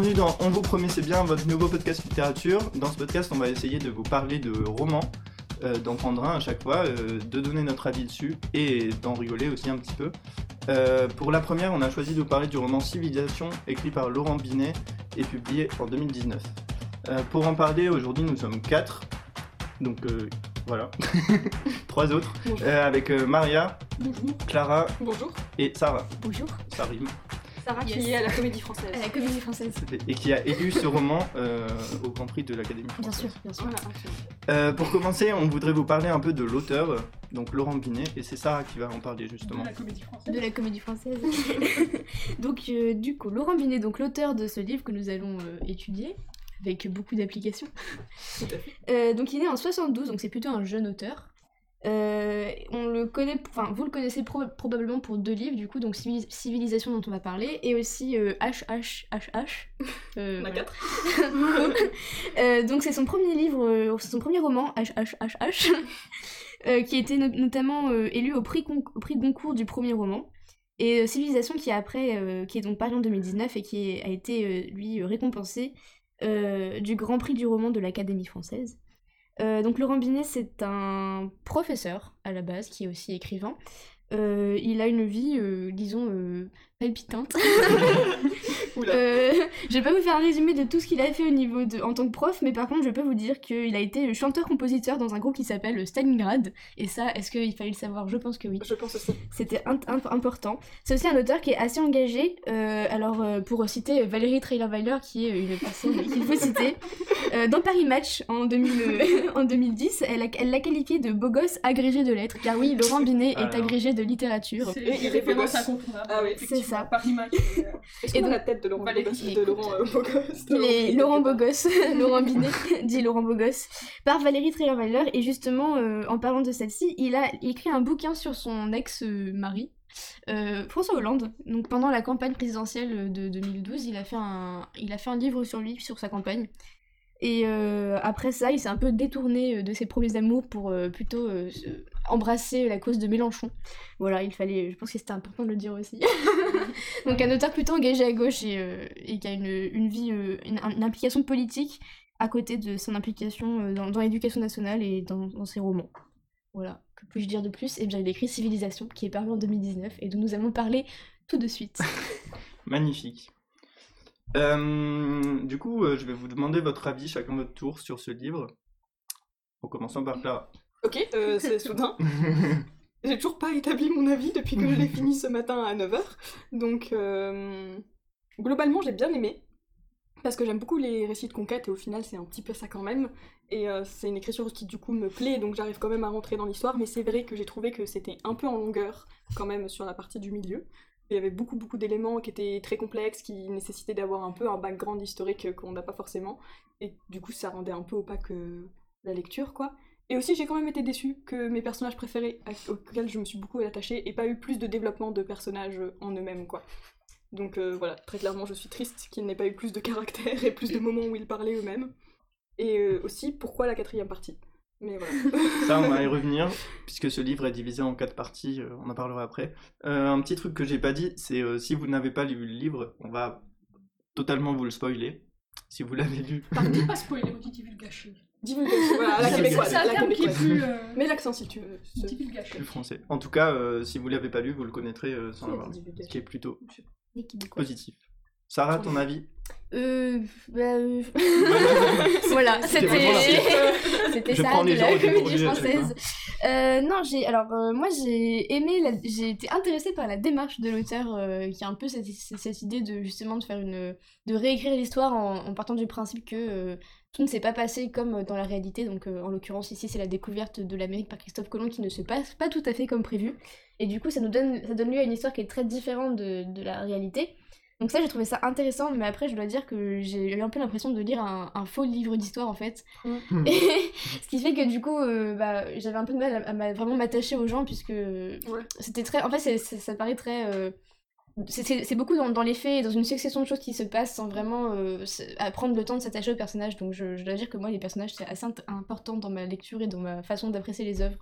bienvenue dans On vous promet c'est bien, votre nouveau podcast littérature. Dans ce podcast, on va essayer de vous parler de romans, euh, d'en prendre un à chaque fois, euh, de donner notre avis dessus et d'en rigoler aussi un petit peu. Euh, pour la première, on a choisi de vous parler du roman Civilisation, écrit par Laurent Binet et publié en 2019. Euh, pour en parler, aujourd'hui, nous sommes quatre. Donc voilà, trois autres, avec Maria, Bonjour. Clara Bonjour. et Sarah. Bonjour. Ça rime. Sarah Yes. qui est à la comédie française. À la comédie française. Et qui a élu ce roman euh, au Grand Prix de l'Académie Bien française. sûr, bien sûr. Voilà, absolument. Euh, pour commencer, on voudrait vous parler un peu de l'auteur, donc Laurent Binet, et c'est Sarah qui va en parler justement. comédie française. De la comédie française. donc, euh, du coup, Laurent Binet, donc l'auteur de ce livre que nous allons euh, étudier, avec beaucoup d'applications. Euh, donc, il est né en 72, donc c'est plutôt un jeune auteur. Euh, on le connaît, enfin, vous le connaissez pro- probablement pour deux livres, du coup, donc Civili- Civilisation dont on va parler, et aussi euh, HHHH. Euh, voilà. quatre. Euh, donc c'est son premier livre, euh, son premier roman, HHHH, euh, qui a été no- notamment euh, élu au prix, au prix Goncourt du premier roman. Et euh, Civilisation qui est après, euh, qui est donc paru en 2019 et qui est- a été euh, lui récompensé euh, du Grand Prix du roman de l'Académie française. Euh, donc Laurent Binet c'est un professeur à la base qui est aussi écrivain. Euh, il a une vie, euh, disons, palpitante. Euh, je vais pas vous faire un résumé de tout ce qu'il a fait au niveau de en tant que prof, mais par contre, je peux vous dire qu'il a été chanteur-compositeur dans un groupe qui s'appelle Stalingrad. Et ça, est-ce qu'il fallait le savoir? Je pense que oui. Je pense aussi. C'était important. C'est aussi un auteur qui est assez engagé. euh, alors, euh, pour citer Valérie Trailer-Weiler, qui est une personne qu'il faut citer, euh, dans Paris Match en, 2000, euh, en 2010, elle l'a qualifié de beau gosse agrégé de lettres. Car oui, Laurent Binet est Alors. agrégé de littérature. Et C'est une référence incontournable. Ah oui, effectivement. Ça. Paris Match. euh, Est-ce Et qu'on a la tête de Laurent Valérie, Bogos- de écoute. Laurent euh, Bogos est Laurent Bogos, Laurent Binet, dit Laurent Bogos, par Valérie Trierweiler. Et justement, euh, en parlant de celle-ci, il a écrit un bouquin sur son ex-mari, euh, François Hollande. Donc pendant la campagne présidentielle de 2012, il a fait un, il a fait un livre sur lui, sur sa campagne. Et euh, après ça, il s'est un peu détourné euh, de ses premiers amours pour euh, plutôt euh, se- embrasser la cause de Mélenchon. Voilà, il fallait, je pense que c'était important de le dire aussi. Donc un auteur plutôt engagé à gauche et, euh, et qui a une, une vie, euh, une, une implication politique à côté de son implication euh, dans, dans l'éducation nationale et dans, dans ses romans. Voilà, que puis-je dire de plus? Eh bien, il a écrit Civilisation, qui est paru en 2019 et dont nous allons parler tout de suite. Magnifique. Euh, du coup, euh, je vais vous demander votre avis chacun votre tour sur ce livre. En commençant par Clara. Ok, euh, c'est soudain. J'ai toujours pas établi mon avis depuis que je l'ai fini ce matin à 9h. Donc, euh, globalement, j'ai bien aimé. Parce que j'aime beaucoup les récits de conquête et au final, c'est un petit peu ça quand même. Et euh, c'est une écriture qui, du coup, me plaît, donc j'arrive quand même à rentrer dans l'histoire. Mais c'est vrai que j'ai trouvé que c'était un peu en longueur quand même sur la partie du milieu. Il y avait beaucoup, beaucoup d'éléments qui étaient très complexes, qui nécessitaient d'avoir un peu un background historique qu'on n'a pas forcément. Et du coup, ça rendait un peu opaque euh, la lecture, quoi. Et aussi, j'ai quand même été déçue que mes personnages préférés, auxquels je me suis beaucoup attachée, aient pas eu plus de développement de personnages en eux-mêmes, quoi. Donc euh, voilà, très clairement, je suis triste qu'ils n'aient pas eu plus de caractère et plus de moments où ils parlaient eux-mêmes. Et euh, aussi, pourquoi la quatrième partie? Mais voilà. Ça, on va y revenir, puisque ce livre est divisé en quatre parties, euh, on en parlera après. Euh, un petit truc que j'ai pas dit, c'est euh, si vous n'avez pas lu le livre, on va totalement vous le spoiler. Si vous l'avez lu. Dis pas spoiler, on dit divulgation. Divulgation, voilà, la C'est- québécoise. C'est à un terme qui est plus. euh, Mais l'accent si tu veux. ce- plus français. En tout cas, euh, si vous l'avez pas lu, vous le connaîtrez euh, sans l'avoir lu. Ce qui est plutôt positif. Sarah, ton avis Euh. Bah. euh, voilà, C'était ça prends de les gens la au comédie française. Euh, non, j'ai. Alors, euh, moi, j'ai aimé. la- J'ai été intéressée par la démarche de l'auteur euh, qui a un peu cette, cette idée de justement de faire une. de réécrire l'histoire en, en partant du principe que. euh, tout ne s'est pas passé comme dans la réalité, donc euh, en l'occurrence ici c'est la découverte de l'Amérique par Christophe Colomb qui ne se passe pas tout à fait comme prévu. Et du coup ça nous donne, ça donne lieu à une histoire qui est très différente de, de la réalité. Donc ça, j'ai trouvé ça intéressant, mais après, je dois dire que j'ai eu un peu l'impression de lire un, un faux livre d'histoire, en fait. Hmm. Et ce qui fait que du coup, euh, bah, j'avais un peu de mal à, vraiment m'attacher aux gens, puisque c'était très... En fait, ça paraît très... euh, c'est- beaucoup dans, dans les faits et dans une succession de choses qui se passent sans vraiment euh, à prendre le temps de s'attacher aux personnages. Donc je, je dois dire que moi, les personnages, c'est assez important dans ma lecture et dans ma façon d'apprécier les œuvres.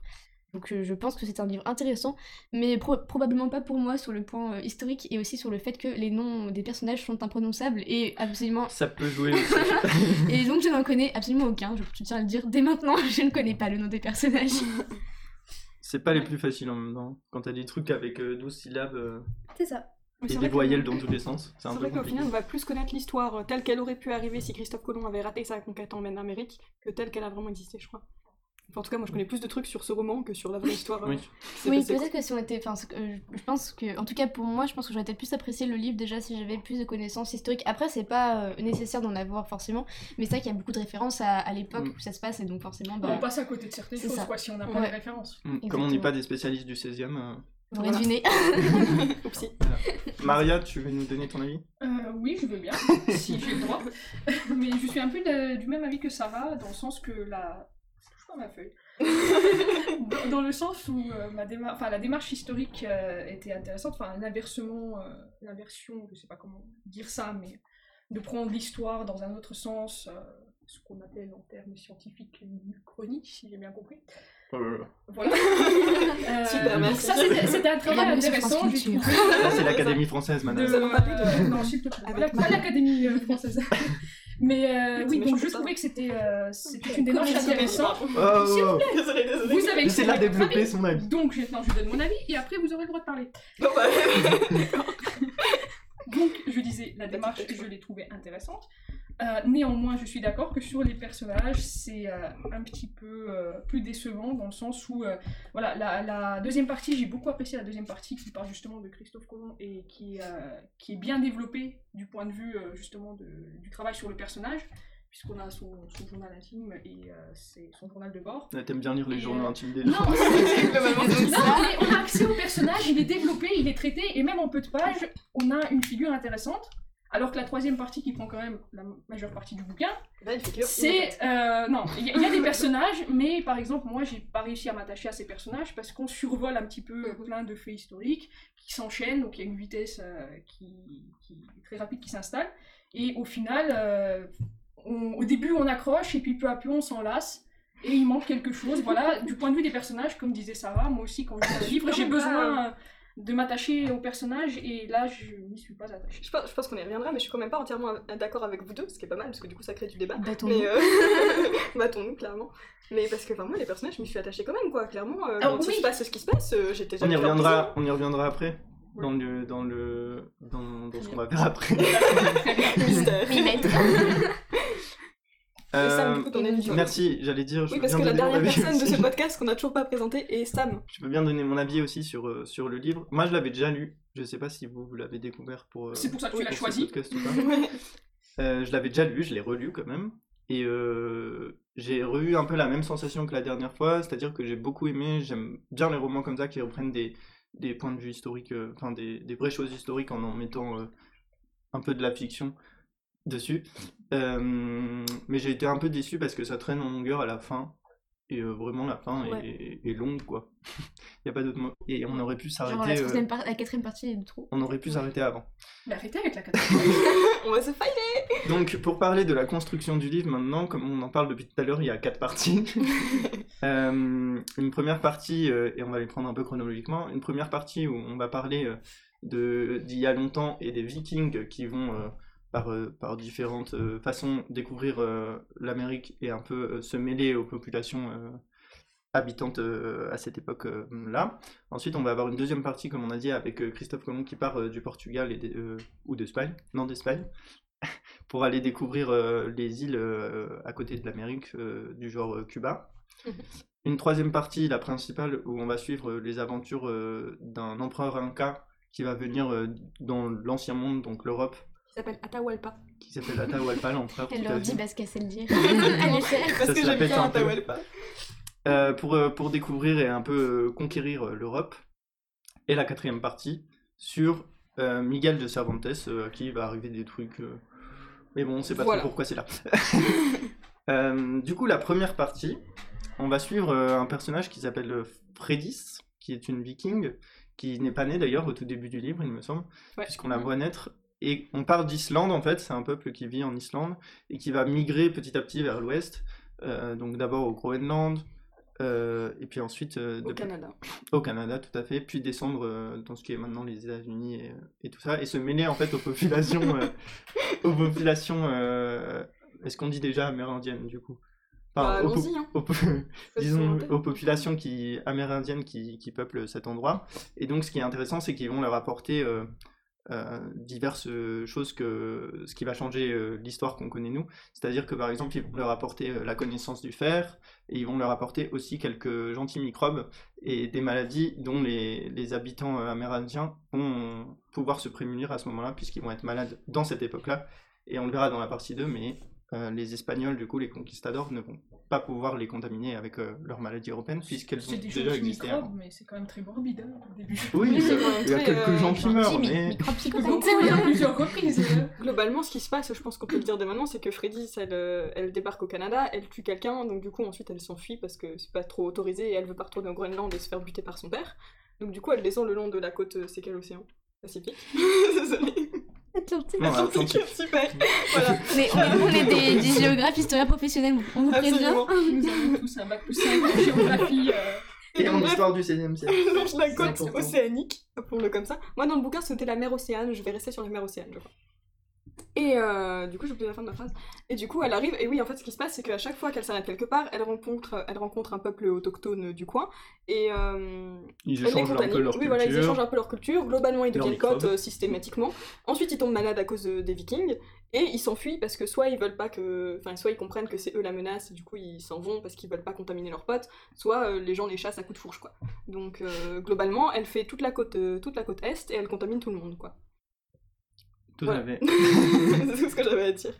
Donc euh, je pense que c'est un livre intéressant, mais pro- probablement pas pour moi sur le point euh, historique et aussi sur le fait que les noms des personnages sont imprononçables et absolument... Ça peut jouer aussi. Et donc je n'en connais absolument aucun, je tiens à le dire dès maintenant, je ne connais pas le nom des personnages. C'est pas les plus faciles en même temps. Quand t'as des trucs avec euh, 12 syllabes euh, C'est ça. Et c'est des voyelles dans tous les sens, c'est C'est un peu vrai qu'au final, on va plus connaître l'histoire telle qu'elle aurait pu arriver si Christophe Colomb avait raté sa conquête en Amérique que telle qu'elle a vraiment existé, je crois. Enfin, en tout cas, moi je connais plus de trucs sur ce roman que sur la vraie histoire. euh, Oui. peut-être que si on était. Enfin, euh, je pense que. En tout cas, pour moi, je pense que j'aurais peut-être plus apprécié le livre déjà si j'avais plus de connaissances historiques. Après, c'est pas euh, nécessaire d'en avoir forcément, mais c'est vrai qu'il y a beaucoup de références à, à l'époque Mm. où ça se passe et donc forcément. On Bah, passe à côté de certaines choses, ça. quoi, si on n'a pas Ouais. les références. Mm. Comme on n'est pas des spécialistes du 16ème. euh, on aurait Voilà. deviné. Maria, tu veux nous donner ton avis? Euh, oui, je veux bien, si j'ai le droit. Mais je suis un peu de- du même avis que Sarah, dans le sens que la. Ma feuille. dans, dans le sens où euh, ma déma- enfin, la démarche historique euh, était intéressante, enfin l'inversement, euh, l'inversion, je sais pas comment dire ça, mais de prendre l'histoire dans un autre sens, euh, ce qu'on appelle en termes scientifiques une chronique, si j'ai bien compris. Voilà. Euh, Super, donc merci. ça, c'était un travail intéressant, France j'ai trouvé. C'est l'Académie française, madame. De- euh, non, s'il te plaît. Pas l'Académie euh, française. Mais euh, C'est oui, donc je ça. trouvais que c'était euh, c'était une démarche intéressante. Oh, oh, oh. Désolée, désolée. Vous avez Laissez-la exprimé votre développer son avis. Donc maintenant je donne mon avis et après vous aurez le droit de parler. Bah, Donc je disais, la démarche, je l'ai trouvée intéressante. Euh, néanmoins, je suis d'accord que sur les personnages, c'est euh, un petit peu euh, plus décevant dans le sens où, euh, voilà, la, la deuxième partie, j'ai beaucoup apprécié la deuxième partie qui parle justement de Christophe Colomb et qui, euh, qui est bien développée du point de vue euh, justement de- du travail sur le personnage, puisqu'on a son, son journal intime et euh, c'est son journal de bord. Ah, T'aimes bien lire les Et, journaux intimes des Non, gens. c'est- globalement, non, on a accès au personnage, il est développé, il est traité, et même en peu de pages, on a une figure intéressante. Alors que la troisième partie, qui prend quand même la majeure partie du bouquin, c'est... euh, non, il y, a- il y a des personnages, mais par exemple, moi, j'ai pas réussi à m'attacher à ces personnages parce qu'on survole un petit peu Mhm. plein de faits historiques qui s'enchaînent, donc il y a une vitesse euh, qui, très rapide qui s'installe. Et au final, euh, on- au début, on accroche, et puis peu à peu, on s'en lasse. Et il manque quelque chose, voilà. Du point de vue des personnages, comme disait Sarah, moi aussi, quand je lis un livre, j'ai besoin de m'attacher aux personnages, et là, je n'y suis pas attachée. Je pense, je pense qu'on y reviendra, mais je suis quand même pas entièrement d'accord avec vous deux, ce qui est pas mal, parce que du coup ça crée du débat. Battons-nous. Mais euh... battons-nous, clairement. Mais parce que enfin, moi, les personnages, je m'y suis attachée quand même, quoi. Clairement, euh, Ah, quand oui. il se passe ce qui se passe, euh, j'étais On y reviendra, on y reviendra après. Ouais. Dans le, dans le, dans, dans ce qu'on va faire après. Sam, Euh, du coup, Merci, j'allais dire. Je Oui, peux parce bien que la dernière personne de ce podcast qu'on n'a toujours pas présenté est Sam. Je peux bien donner mon avis aussi sur, euh, sur le livre. Moi, je l'avais déjà lu. Je sais pas si vous, vous l'avez découvert pour. euh, C'est pour ça que tu l'as choisi. podcast ou pas. Je l'avais déjà lu, je l'ai relu quand même. Et j'ai eu un peu la même sensation que la dernière fois, c'est-à-dire que j'ai beaucoup aimé, j'aime bien les romans comme ça qui reprennent des, des points de vue historiques, enfin des, des vraies choses historiques en en mettant un peu de la fiction dessus. Euh, mais j'ai été un peu déçu parce que ça traîne en longueur à la fin. Et euh, vraiment, la fin Ouais. est, est longue, quoi. Il n'y a pas d'autre mot. Et on aurait pu la, s'arrêter. euh, par- la quatrième partie est de trop. on aurait pu s'arrêter avant. Mais arrêtez avec la catastrophe. On va se fight Donc, pour parler de la construction du livre maintenant, comme on en parle depuis tout à l'heure, il y a quatre parties. Euh, une première partie, euh, et on va les prendre un peu chronologiquement, une première partie où on va parler euh, de d'il y a longtemps et des vikings qui vont euh, par, euh, par différentes euh, façons découvrir euh, l'Amérique et un peu se mêler aux populations habitantes euh, à cette époque-là. Ensuite, on va avoir une deuxième partie, comme on a dit, avec euh, Christophe Colomb qui part du Portugal et euh, ou d'Espagne, non d'Espagne, pour aller découvrir les îles à côté de l'Amérique, du genre Cuba. Une troisième partie, la principale, où on va suivre les aventures d'un empereur inca qui va venir dans l'ancien monde, donc l'Europe, s'appelle Atahualpa. qui s'appelle Atahualpa, l'empereur. Elle leur dit parce qu'elle sait le dire. Elle est chère. Parce que j'aime bien. Atahualpa. Euh, pour, euh, pour découvrir et un peu euh, conquérir l'Europe. Et la quatrième partie sur euh, Miguel de Cervantes, euh, à qui va arriver des trucs. euh, Mais bon, on sait pas Voilà. trop pourquoi c'est là. Euh, du coup, la première partie, on va suivre euh, un personnage qui s'appelle Fredis, qui est une viking, qui n'est pas née d'ailleurs au tout début du livre, il me semble, Ouais. puisqu'on la voit naître. Et on part d'Islande en fait, c'est un peuple qui vit en Islande et qui va migrer petit à petit vers l'ouest. Euh, donc d'abord au Groenland, euh, et puis ensuite euh, Au de- Canada. au Canada, tout à fait, puis descendre dans ce qui est maintenant les États-Unis et, et tout ça, et se mêler en fait aux populations, aux populations, est-ce qu'on dit déjà amérindiennes du coup? Bah, aux, po- hein. aux disons aux populations qui, amérindiennes qui, qui peuplent cet endroit. Et donc ce qui est intéressant, c'est qu'ils vont leur apporter diverses choses, que, ce qui va changer euh, l'histoire qu'on connaît nous. C'est-à-dire que par exemple, ils vont leur apporter euh, la connaissance du fer, et ils vont leur apporter aussi quelques gentils microbes et des maladies dont les, les habitants euh, amérindiens vont pouvoir se prémunir à ce moment-là, puisqu'ils vont être malades dans cette époque-là. Et on le verra dans la partie 2, mais euh, les Espagnols, du coup, les conquistadors, ne vont pas pouvoir les contaminer avec euh, leurs maladies européennes, puisqu'elles C'est ont déjà existé avant. mais c'est quand même très morbide hein, au début. Oui, Oui, c'est euh, il y a quelques euh, gens qui meurent, mais... à plusieurs reprises. hein. Globalement, ce qui se passe, je pense qu'on peut le dire dès maintenant, c'est que Freddy, elle, euh, elle débarque au Canada, elle tue quelqu'un, donc du coup ensuite elle s'enfuit parce que c'est pas trop autorisé et elle veut pas retourner au Groenland et se faire buter par son père. Donc du coup elle descend le long de la côte, euh, c'est quel océan Pacifique Non, super Voilà, Mais on, on est des, des géographes, historiens professionnels, on vous prévient. absolument. Nous avons tous un bac plus 5 en géographie. euh, Et en donc, bref, histoire du 16e siècle. longe la côte océanique, appelons-le comme ça. Moi, dans le bouquin, c'était la mer Océane, je vais rester sur la mer Océane, je crois. Et euh, du coup, j'ai oublié la fin de ma phrase. Et du coup, elle arrive, et oui, en fait, ce qui se passe, c'est qu'à chaque fois qu'elle s'arrête quelque part, elle rencontre, elle rencontre un peuple autochtone du coin, et euh, Ils échangent un peu leur oui, voilà, ils culture. échangent un peu leur culture. Globalement, ils deviennent cotes euh, systématiquement. Ensuite, ils tombent malades à cause euh, des vikings, et ils s'enfuient parce que soit ils veulent pas que. Enfin, soit ils comprennent que c'est eux la menace, et du coup, ils s'en vont parce qu'ils veulent pas contaminer leurs potes, soit les gens les chassent à coups de fourche, quoi. Donc, globalement, elle fait toute la côte, toute la côte est, et elle contamine tout le monde, quoi. Tout à fait. c'est tout ce que j'avais à dire.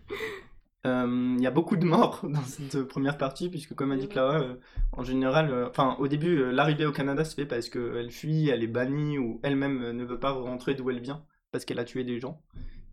Euh, Il y a beaucoup de morts dans cette première partie, puisque comme a dit Clara, euh, en général, euh, enfin au début, l'arrivée au Canada se fait parce qu'elle fuit, elle est bannie, ou elle-même ne veut pas rentrer d'où elle vient, parce qu'elle a tué des gens,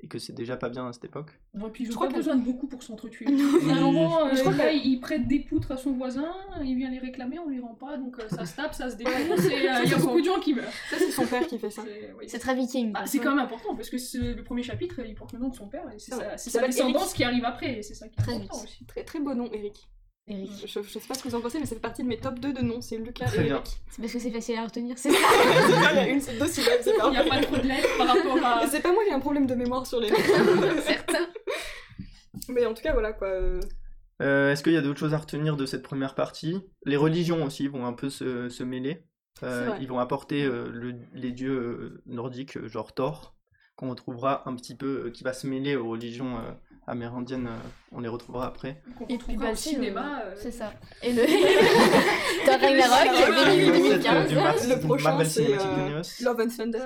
et que c'est déjà pas bien à cette époque. Non, et puis ils Je ont crois pas que- besoin de beaucoup pour s'entretuer. Il y a un moment, euh, Je crois que- il prête des poutres à son voisin, il vient les réclamer, on lui rend pas, donc euh, ça se tape, ça se défonce, et euh, il y a beaucoup de gens qui meurent. Ça, c'est son père qui fait ça. C'est oui. Très viking. Ah, c'est quand même important parce que le premier chapitre il porte le nom de son père et c'est sa, descendance Eric. qui arrive après et c'est ça qui est Très important vite. aussi. Très très beau nom, Eric. Eric. Je, je sais pas ce que vous en pensez, mais ça fait partie de mes top 2 de noms. C'est Lucas Très et bien. Eric. C'est parce que c'est facile à retenir, c'est ça, il y a une, deux syllabes, c'est Il n'y a pas trop de lettres par rapport à. C'est pas moi qui ai un problème de mémoire sur les noms. certain. Mais en tout cas, voilà quoi. euh, Euh, Est-ce qu'il y a d'autres choses à retenir de cette première partie? Les religions aussi vont un peu se, se mêler. Euh, ils vont apporter euh, le- les dieux nordiques, genre Thor, qu'on retrouvera un petit peu, euh, qui va se mêler aux religions euh, amérindiennes. euh, on les retrouvera après. Et puis retrouvera bah, cinéma. le- euh, c'est ça. Et le. Thor Ragnarok, 2000-2015. Du Mar- Le prochain, c'est, euh. Love and Thunder.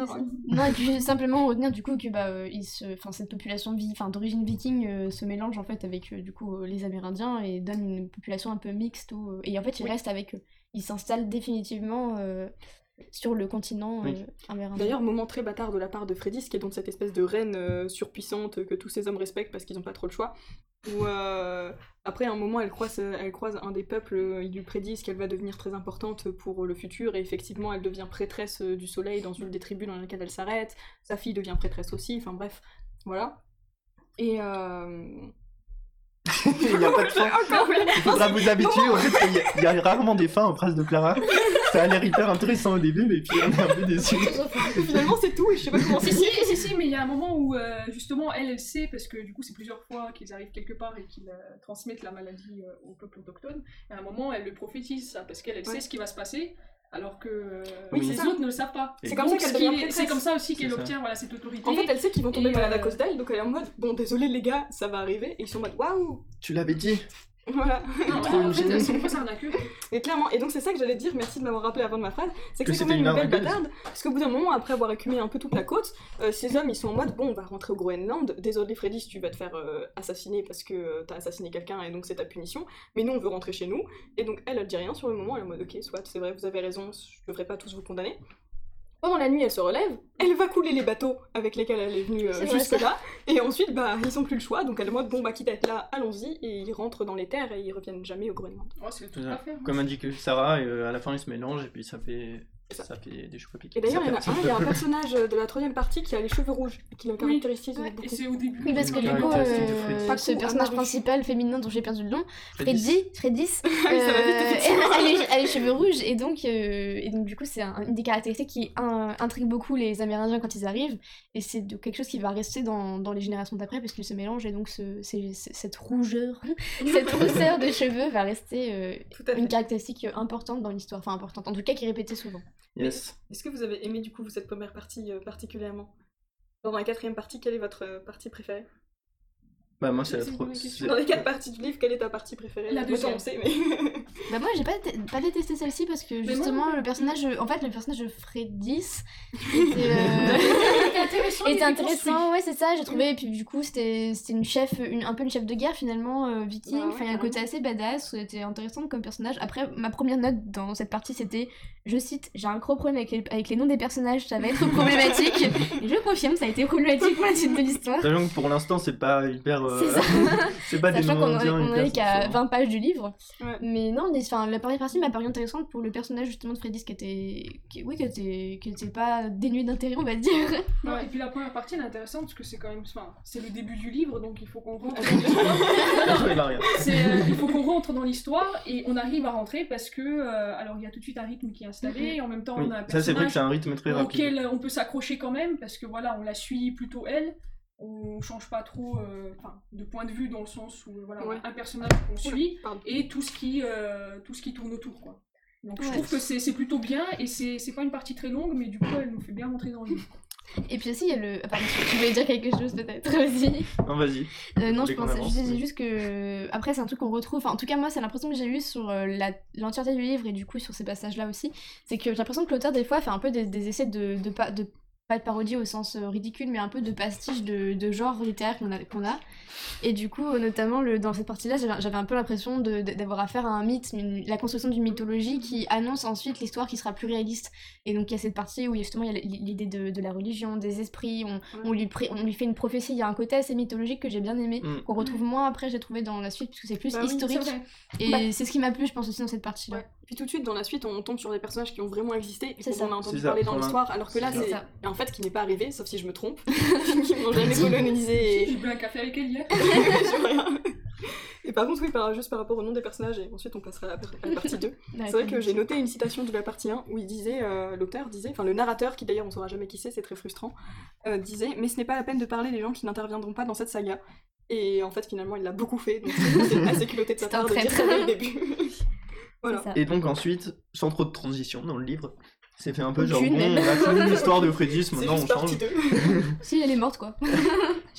Non, et puis simplement retenir du coup que bah, euh, ils se... enfin, cette population d'origine viking euh, se mélange en fait avec euh, du coup euh, les Amérindiens et donne une population un peu mixte. Où, euh, et en fait, ils Oui. restent avec eux. Ils s'installent définitivement euh, sur le continent euh, Oui. amérindien. D'ailleurs, moment très bâtard de la part de Freddy, qui est donc cette espèce de reine euh, surpuissante que tous ces hommes respectent parce qu'ils n'ont pas trop le choix. Où euh, après un moment, elle croise, elle croise un des peuples, ils lui prédisent qu'elle va devenir très importante pour le futur, et effectivement, elle devient prêtresse du soleil dans une des tribus dans lesquelles elle s'arrête. Sa fille devient prêtresse aussi, enfin bref, voilà. Et euh... Il n'y a pas de fin. Il faudra vous habituer. En fait, il y a- il y, a rarement des fins en phrases de Clara. Ça a l'air hyper intéressant au début, mais puis on est un peu déçus. Finalement, c'est tout, et je sais pas comment Si, c'est. si, si, si, mais il y a un moment où euh, justement elle, elle sait, parce que du coup c'est plusieurs fois qu'ils arrivent quelque part et qu'ils euh, transmettent la maladie euh, au peuple autochtone, et à un moment elle le prophétise ça, parce qu'elle elle Ouais. sait ce qui va se passer, alors que euh, Oui, les ça. autres ne le savent pas. C'est comme ça comme aussi qu'elle obtient voilà, cette autorité. En fait, elle sait qu'ils vont tomber Et, malades à euh, cause d'elle, donc elle est en mode bon, désolé les gars, ça va arriver, et ils sont en mode waouh Tu l'avais dit. Voilà. Non, Trop en fait, gênée. c'est arnaqueuse. Et clairement, et donc c'est ça que j'allais dire, merci de m'avoir rappelé avant de ma phrase, c'est que, Que c'est quand même une une belle bâtarde, parce qu'au bout d'un moment, après avoir écumé un peu toute la côte, euh, ces hommes ils sont en mode bon, on va rentrer au Groenland, désolé Freddy si tu vas te faire euh, assassiner parce que euh, t'as assassiné quelqu'un et donc c'est ta punition, mais nous on veut rentrer chez nous, et donc elle elle dit rien sur le moment, elle est en mode ok, soit c'est vrai, vous avez raison, je devrais pas tous vous condamner. Pendant la nuit, elle se relève, elle va couler les bateaux avec lesquels elle est venue euh, jusque-là, et ensuite, bah, ils ont plus le choix, donc elle est en mode, bon, bah, quitte à être là, allons-y, et ils rentrent dans les terres et ils reviennent jamais au Groenland. Oh, c'est le truc à faire. Comme indique Sarah, euh, à la fin ils se mélangent et puis ça fait, ça. ça fait des cheveux piqués. Et d'ailleurs, il y en a un, fait- il y a un personnage de la troisième partie qui a les cheveux rouges, qui le Oui. caractérise beaucoup. et c'est au début. Oui, parce que du coup, euh, ce personnage Amaru. principal féminin dont j'ai perdu le nom, Freddy. Freddy, Ah oui, euh, a les, elle a les cheveux rouges et donc, euh, et donc du coup c'est un- une des caractéristiques qui in- intrigue beaucoup les Amérindiens quand ils arrivent et c'est quelque chose qui va rester dans, dans les générations d'après parce qu'ils se mélangent et donc ce, cette rougeur, cette rousseur de cheveux va rester euh, une caractéristique importante dans l'histoire, enfin importante en tout cas qui est répétée souvent. Yes. Est-ce que vous avez aimé du coup cette première partie euh, particulièrement? Dans la quatrième partie, quelle est votre euh, partie préférée? Bah moi c'est la bonne question. c'est- Dans les quatre parties du livre, quelle est ta partie préférée? La Moi, deuxième. on sait, mais... Bah moi j'ai pas, pas détesté celle-ci parce que justement le personnage, en fait le personnage de Freddys était, euh, était intéressant, ouais c'est ça, j'ai trouvé, et puis du coup c'était c'était une chef, une, un peu une chef de guerre finalement, euh, viking, Ah ouais, enfin il y a un côté assez badass, c'était intéressant comme personnage. Après ma première note dans cette partie c'était, je cite, j'ai un gros problème avec les, avec les noms des personnages, ça va être problématique, et je confirme ça a été problématique pour la suite de l'histoire. Sachant que pour l'instant c'est pas hyper. euh, C'est ça. c'est pas des Sachant noms qu'on est- qu'à différents. 20 pages du livre. Ouais. Mais non, mais, enfin, la première partie m'a paru intéressante pour le personnage justement de Freddy qui était, qui, oui, qui était, qui était pas dénué d'intérêt, on va dire. Non, Ouais. Et puis la première partie elle est intéressante parce que c'est quand même. Enfin, c'est le début du livre donc il faut qu'on rentre. C'est, euh, il faut qu'on rentre dans l'histoire et on arrive à rentrer parce que euh, alors il y a tout de suite un rythme qui est installé et en même temps Oui, on a un ça c'est vrai que c'est un rythme très rapide. auquel on peut s'accrocher quand même parce que voilà on la suit plutôt elle on change pas trop euh, enfin, de point de vue dans le sens où voilà Ouais. un personnage qu'on suit Pardon. et tout ce qui euh, tout ce qui tourne autour quoi donc je trouve que c'est, c'est plutôt bien et c'est, c'est pas une partie très longue mais du coup elle nous fait bien rentrer dans le livre Et puis aussi, il y a le. ah, tu voulais dire quelque chose peut-être? Vas-y. Non vas-y. Euh, non, je pensais avance, juste que. Après, c'est un truc qu'on retrouve. Enfin, en tout cas, moi, c'est l'impression que j'ai eue sur euh, la- l'entièreté du livre et du coup sur ces passages-là aussi. C'est que j'ai l'impression que l'auteur, des fois, fait un peu des, des essais de, de, pa- de. Pas de parodie au sens euh, ridicule, mais un peu de pastiche de, de genre littéraire qu'on a. Et du coup, euh, notamment le, dans cette partie-là, j'avais j'avais un peu l'impression d'avoir affaire à un mythe, une- la construction d'une mythologie qui annonce ensuite l'histoire qui sera plus réaliste. Et donc, il y a cette partie où justement il y a l'idée de, de la religion, des esprits, on, on lui, pré- on lui fait une prophétie. Il y a un côté assez mythologique que j'ai bien aimé, Mm. qu'on retrouve moins après, j'ai trouvé dans la suite, puisque c'est plus Bah historique. et Bah. c'est ce qui m'a plu, je pense, aussi dans cette partie-là. Ouais. Puis tout de suite, dans la suite, on tombe sur des personnages qui ont vraiment existé et qu'on a entendu ça, parler dans l'histoire, alors que là, c'est en fait qui n'est pas arrivé, sauf si je me trompe, qui n'ont jamais colonisé et... j'ai bu un café avec elle hier. Et par contre, oui, par, juste par rapport au nom des personnages, et ensuite on passera à la, à la partie 2. Ouais, C'est vrai que j'ai noté une citation de la partie 1 où il disait, euh, l'auteur disait, enfin le narrateur, qui d'ailleurs on saura jamais qui c'est, c'est très frustrant, euh, disait Mais ce n'est pas la peine de parler des gens qui n'interviendront pas dans cette saga. Et en fait, finalement, il l'a beaucoup fait, donc c'est assez culotté de sa C'est un part de dire ça dès le début. Voilà. Et donc ensuite, sans trop de transition dans le livre, c'est fait un peu genre bon, on a fini l'histoire de Freddy, C'est maintenant on change. 2. Si, elle est morte, quoi.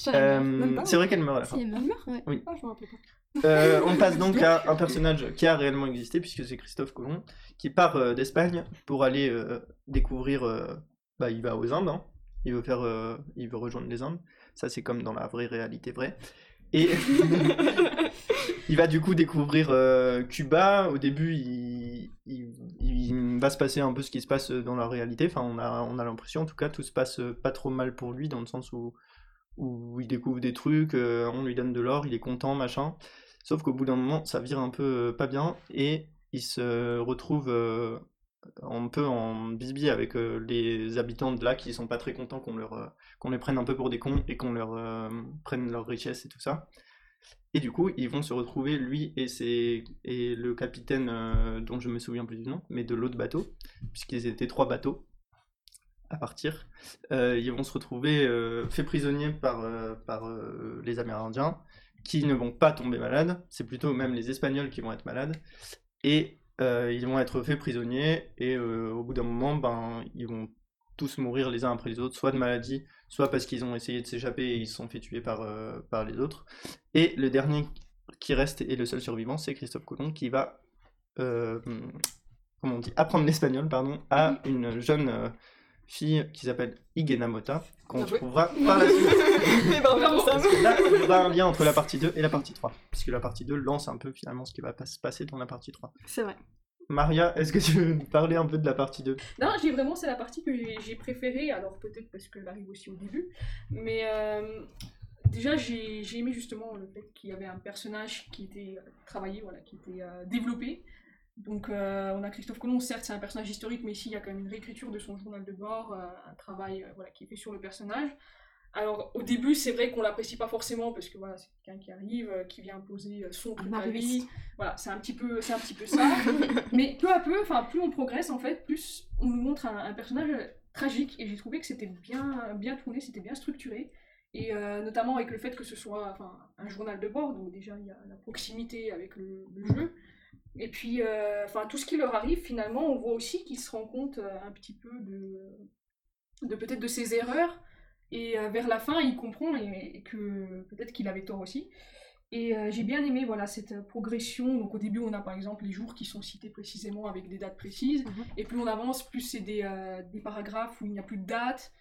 Euh, c'est vrai qu'elle meurt à la fin. Si, elle morte. Ouais. Ah, je me rappelais pas. Euh, on passe donc à un personnage qui a réellement existé, puisque c'est Christophe Colomb, qui part euh, d'Espagne pour aller euh, découvrir. euh, bah, il va aux Indes, hein. il, veut faire, euh, il veut rejoindre les Indes. Ça, c'est comme dans la vraie réalité vraie. Et il va du coup découvrir euh, Cuba. Au début, il, va se passer un peu ce qui se passe dans la réalité. Enfin, on a, on a l'impression, en tout cas, tout se passe pas trop mal pour lui, dans le sens où, il découvre des trucs, euh, on lui donne de l'or, il est content, machin. Sauf qu'au bout d'un moment, ça vire un peu euh, pas bien et il se retrouve un peu en bisbille avec les habitants de là qui sont pas très contents qu'on leur qu'on les prenne un peu pour des cons et qu'on leur prenne leur richesse et tout ça. Et du coup, ils vont se retrouver, lui et, et le capitaine, euh, dont je me souviens plus du nom, mais de l'autre bateau, puisqu'ils étaient trois bateaux à partir. Euh, ils vont se retrouver euh, faits prisonniers par, par les Amérindiens, qui ne vont pas tomber malades, c'est plutôt même les Espagnols qui vont être malades, et ils vont être faits prisonniers, et au bout d'un moment, ben, ils vont tous mourir les uns après les autres, soit de maladie, soit parce qu'ils ont essayé de s'échapper et ils se sont fait tuer par, euh, par les autres. Et le dernier qui reste et le seul survivant, c'est Christophe Colomb qui va, euh, comment on dit, apprendre l'espagnol, pardon, à une jeune euh, fille qui s'appelle Igena Mota, qu'on joué. trouvera par la suite. Mais. Parce que là, il y aura un lien entre la partie 2 et la partie 3, puisque la partie 2 lance un peu finalement ce qui va pas se passer dans la partie 3. C'est vrai. Maria, est-ce que tu veux nous parler un peu de la partie 2 Non, j'ai vraiment, c'est la partie que j'ai- préférée, alors peut-être parce qu'elle arrive aussi au début, mais euh, déjà j'ai aimé justement le fait qu'il y avait un personnage qui était euh, travaillé, voilà, qui était euh, développé. Donc on a Christophe Colomb, certes c'est un personnage historique, mais ici il y a quand même une réécriture de son journal de bord, un travail voilà, qui est fait sur le personnage. Alors au début c'est vrai qu'on l'apprécie pas forcément parce que voilà c'est quelqu'un qui arrive, euh, qui vient imposer euh, son truc à vie, voilà c'est un petit peu c'est un petit peu ça. Mais peu à peu, enfin plus on progresse en fait, plus on nous montre un, un personnage euh, tragique et j'ai trouvé que c'était bien bien tourné, c'était bien structuré. Et euh, notamment avec le fait que ce soit enfin, un journal de bord, donc déjà il y a la proximité avec le, le jeu. Et puis euh, enfin tout ce qui leur arrive finalement, on voit aussi qu'ils se rendent compte un petit peu de, de peut-être de ses erreurs. Et euh, vers la fin, il comprend et, et que peut-être qu'il avait tort aussi. Et euh, j'ai bien aimé voilà, cette euh, progression. Donc au début, on a par exemple les jours qui sont cités précisément avec des dates précises. Mhm. Et plus on avance, plus c'est des, euh, des paragraphes où il n'y a plus de date,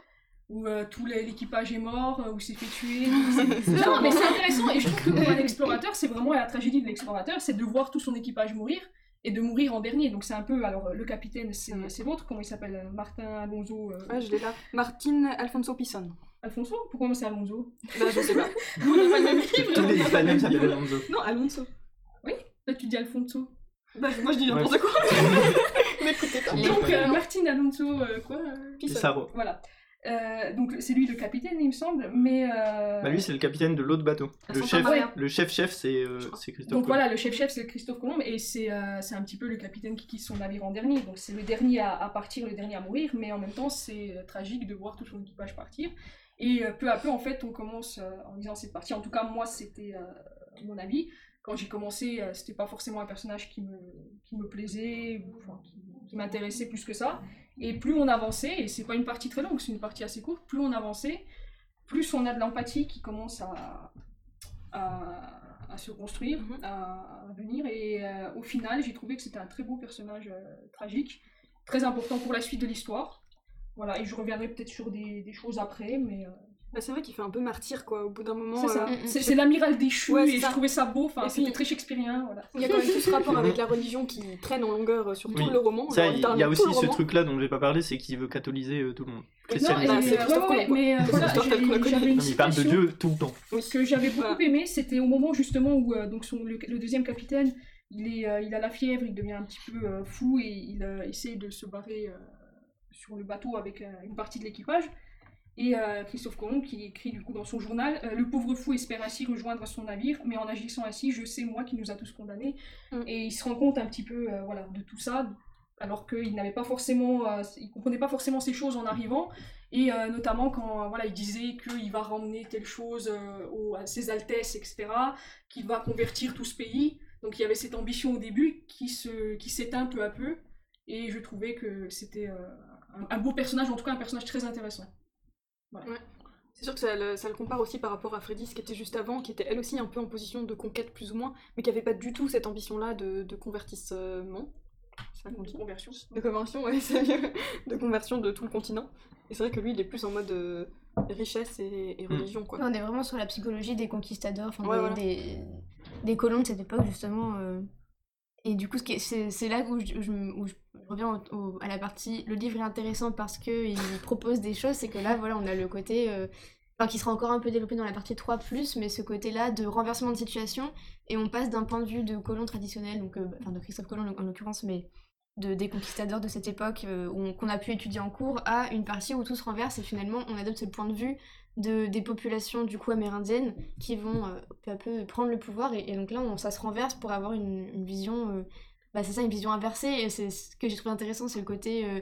où tout l'équipage est mort, où c'est fait tuer. non, mais c'est intéressant. Et je trouve que pour un explorateur, c'est vraiment la tragédie de l'explorateur, c'est de voir tout son équipage mourir et de mourir en dernier. Donc c'est un peu, alors le capitaine, c'est Ouais. c'est l'autre, comment il s'appelle? Martin Alonso. euh, Ouais, je l'ai là. Martine Alfonso Pisson. Alfonso? Pourquoi c'est Alonso? Bah, je sais pas. Nous, on n'a pas le même livre. Tous les Espagnols s'appellent Alonso. Non, Alonso. Là, tu dis Alfonso. Bah, moi je dis n'importe quoi. M'écoutez pas. Les Donc, euh. Martin Alonso, euh, quoi euh, Pisson. Pissarro. Voilà. Euh, donc, c'est lui le capitaine, il me semble, mais. euh, Bah lui, c'est le capitaine de l'autre bateau. Ah, Le chef, le chef-chef, c'est euh, c'est Christophe Donc Colomb. voilà, le chef-chef c'est Christophe Colomb et c'est euh, c'est un petit peu le capitaine qui quitte son navire en dernier. Donc c'est le dernier à, à partir, le dernier à mourir, mais en même temps c'est tragique de voir tout son équipage partir. Et peu à peu en fait on commence en lisant cette partie, en tout cas moi c'était mon avis. Quand j'ai commencé, c'était pas forcément un personnage qui me, qui me plaisait, ou, enfin, qui, qui m'intéressait plus que ça. Et plus on avançait, et c'est pas une partie très longue, c'est une partie assez courte, plus on avançait, plus on a de l'empathie qui commence à, à, à se construire, Mhm. à, à venir. Et euh, au final, j'ai trouvé que c'était un très beau personnage euh, tragique, très important pour la suite de l'histoire. Voilà, et je reviendrai peut-être sur des, des choses après, mais euh, Bah, c'est vrai qu'il fait un peu martyr quoi. Au bout d'un moment. c'est ça. euh. C'est c'est l'amiral déchu, Ouais, et ça. je trouvais ça beau, enfin, c'était très shakespearien. Voilà. Il y a quand même tout ce rapport avec la religion qui traîne en longueur euh, sur tout Oui. le roman. Ça, il y a aussi ce truc-là dont j'ai pas parlé, c'est qu'il veut catholiser euh, tout le monde. Il parle de Dieu tout le temps. que j'avais beaucoup aimé, c'était au moment justement où donc son, le, deuxième capitaine, il, est, euh, il a la fièvre, il devient un petit peu euh, fou et il euh, essaie de se barrer euh, sur le bateau avec euh, une partie de l'équipage. Et euh, Christophe Colomb qui écrit du coup dans son journal euh, Le pauvre fou espère ainsi rejoindre son navire, mais en agissant ainsi, je sais moi qui nous a tous condamnés. Mm. Et il se rend compte un petit peu euh, voilà, de tout ça, alors qu'il n'avait pas forcément, il comprenait pas forcément ces choses en arrivant. Et notamment quand voilà, il disait qu'il va ramener telle chose euh, au- à ses altesses, etc., qu'il va convertir tout ce pays. Donc il y avait cette ambition au début qui se qui s'éteint peu à peu. Et je trouvais que c'était un, un beau personnage, en tout cas un personnage très intéressant. C'est sûr que ça le, ça le compare aussi par rapport à Freddy, ce qui était juste avant, qui était elle aussi un peu en position de conquête plus ou moins, mais qui avait pas du tout cette ambition-là de, de convertissement. Ça qu'on De conversion. De conversion, ouais, c'est mieux. De conversion de tout le continent. Et c'est vrai que lui, il est plus en mode euh, richesse et, et religion, quoi. On est vraiment sur la psychologie des conquistadors, enfin Ouais, des, voilà. des, des colons de cette époque justement. euh. Et du coup, c'est là où je, je reviens à la partie. Le livre est intéressant parce qu'il propose des choses, c'est que là, voilà, on a le côté. euh, Enfin, qui sera encore un peu développé dans la partie 3, mais ce côté-là de renversement de situation, et on passe d'un point de vue de colon traditionnel, donc, euh, enfin de Christophe Colomb en l'occurrence, mais de, des conquistadors de cette époque euh, qu'on a pu étudier en cours, à une partie où tout se renverse et finalement on adopte ce point de vue de, des populations du coup amérindiennes qui vont euh, peu à peu prendre le pouvoir et, donc là on, ça se renverse pour avoir une, une vision euh, bah, c'est ça une vision inversée et c'est ce que j'ai trouvé intéressant c'est le côté euh,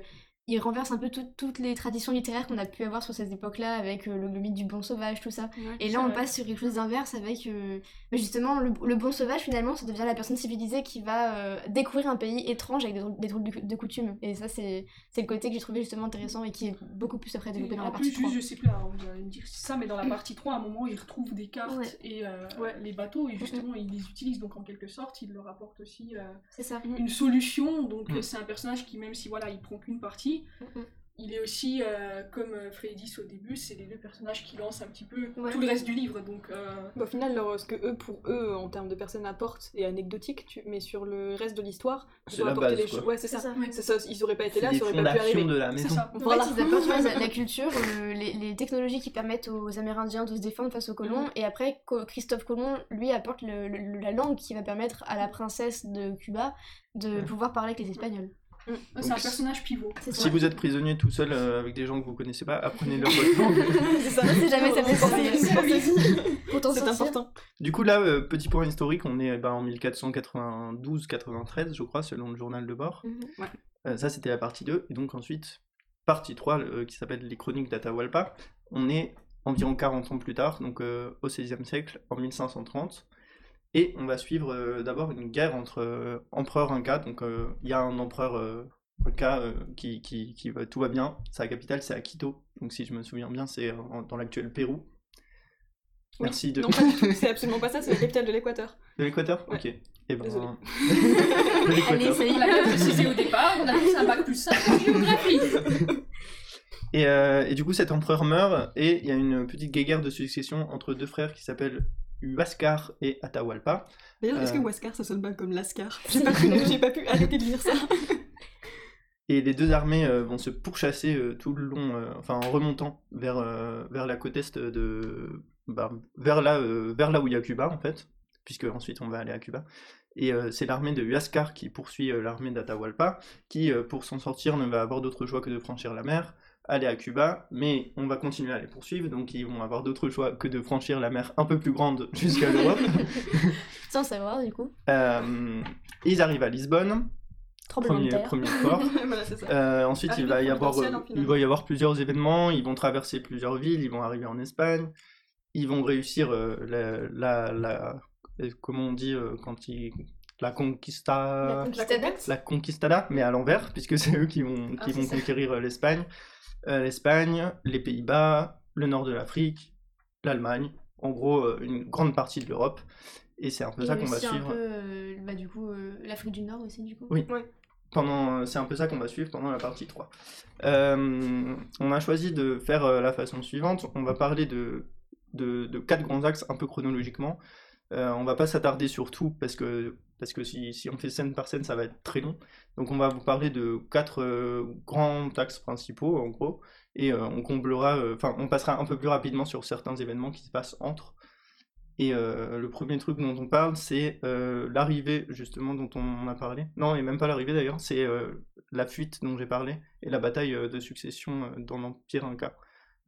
il renverse un peu tout- toutes les traditions littéraires qu'on a pu avoir sur cette époque là avec euh, le, le mythe du bon sauvage tout ça Ouais. et là on vrai. passe sur quelque chose d'inverse avec euh, mais justement le, le bon sauvage finalement ça devient la personne civilisée qui va euh, découvrir un pays étrange avec des, drôles de, de coutumes et ça c'est c'est le côté que j'ai trouvé justement intéressant et qui est beaucoup plus après développé Et dans en la partie plus, 3 juste, je sais plus, alors, vous allez me dire ça, mais dans la partie 3, à un moment, ils retrouvent des cartes Ouais. et euh, Ouais. les bateaux, et justement, ils les utilisent, donc en quelque sorte, ils leur apportent aussi euh, ça une solution. Donc, Mm. c'est un personnage qui, même si voilà, il prend qu'une partie, Il est aussi, euh, comme euh, Freddy dit au début, c'est les deux personnages qui lancent un petit peu Ouais. tout le reste du livre. Donc, euh, Bah, au final, ce que eux, pour eux, en termes de personnes apportent est anecdotique, tu- mais sur le reste de l'histoire, ils ont la apporté base, les quoi. choses. Ouais, c'est ça. ça. Ouais. C'est ça. Ils auraient pas été là, les ça aurait pas pu arriver. de la c'est maison. ça. En Voilà. fait, ils apportent la, la culture, euh, les, les technologies qui permettent aux Amérindiens de se défendre face aux colons, et après, Christophe Colomb, lui, apporte le- le- la langue qui va permettre à la princesse de Cuba de Ouais. pouvoir parler avec les Espagnols. C'est un personnage pivot. C'est. Si vous êtes prisonnier tout seul euh, avec des gens que vous connaissez pas, apprenez-leur votre langue. C'est ça. Sait jamais, ça C'est- c'est- C'est important. Du coup, là, euh, petit point historique, on est bah, en 1492-93, je crois, selon le journal de bord. Mhm. Euh, ça, c'était la partie 2. Et donc ensuite, partie 3, euh, qui s'appelle Les Chroniques d'Atahualpa. On est environ 40 ans plus tard, donc euh, au XVIe siècle, en 1530. Et on va suivre euh, d'abord une guerre entre euh, empereurs Inca. Donc euh, il y a un empereur euh, Inca euh, qui, qui, qui va- tout va bien. Sa capitale, c'est à Quito. Donc si je me souviens bien, c'est euh, dans l'actuel Pérou. Oui. Merci de, Non, pas du tout. C'est absolument pas ça. C'est la capitale de l'Équateur. de l'Équateur Ouais. Ok. Et ben, Désolée. de Allez, l'Équateur. ça y On précisé au départ, on a fait un bac plus 5 en géographie. Et, euh, et du coup, cet empereur meurt et il y a une petite guerre de succession entre deux frères qui s'appellent Huascar et Atahualpa. D'ailleurs, est-ce Euh. que Huascar, ça sonne pas comme Lascar? J'ai pas, pu- j'ai pas pu arrêter de lire ça. Et les deux armées euh, vont se pourchasser euh, tout le long, euh, enfin en remontant vers, euh, vers la côte est de. bah, vers, là, euh, vers là où il y a Cuba en fait, puisque ensuite on va aller à Cuba. Et euh, c'est l'armée de Huascar qui poursuit euh, l'armée d'Atahualpa, qui euh, pour s'en sortir ne va avoir d'autre choix que de franchir la mer, aller à Cuba, mais on va continuer à les poursuivre, donc ils vont avoir d'autre choix que de franchir la mer un peu plus grande jusqu'à l'Europe. Sans savoir, du coup. Euh, ils arrivent à Lisbonne, Tremblement de premier, terre. premier port. voilà. Euh, ensuite, il Arrivée va, y avoir, providentielle, euh, il va y avoir plusieurs événements, ils vont traverser plusieurs villes, ils vont arriver en Espagne, ils vont réussir la, la, la- comment on dit quand ils, la conquista, La conquistada. la conquistada, mais à l'envers, puisque c'est eux qui vont, Ah, qui vont conquérir euh, l'Espagne, Euh, l'Espagne, les Pays-Bas, le nord de l'Afrique, l'Allemagne, en gros euh, une grande partie de l'Europe, et c'est un peu Et ça qu'on va suivre. un peu, euh, bah, du coup, euh, l'Afrique du Nord aussi, du coup. Oui. pendant c'est un peu ça qu'on va suivre pendant la partie 3. Euh, on a choisi de faire la façon suivante, on va parler de, de, de quatre grands axes un peu chronologiquement. Euh, on va pas s'attarder sur tout parce que, parce que si, on fait scène par scène ça va être très long. Donc on va vous parler de quatre euh, grands axes principaux en gros et euh, on comblera, euh, enfin on passera un peu plus rapidement sur certains événements qui se passent entre. Et le premier truc dont on parle, c'est l'arrivée, justement, dont on a parlé. Non, et même pas l'arrivée d'ailleurs, c'est la fuite dont j'ai parlé, et la bataille de succession dans l'Empire Inca,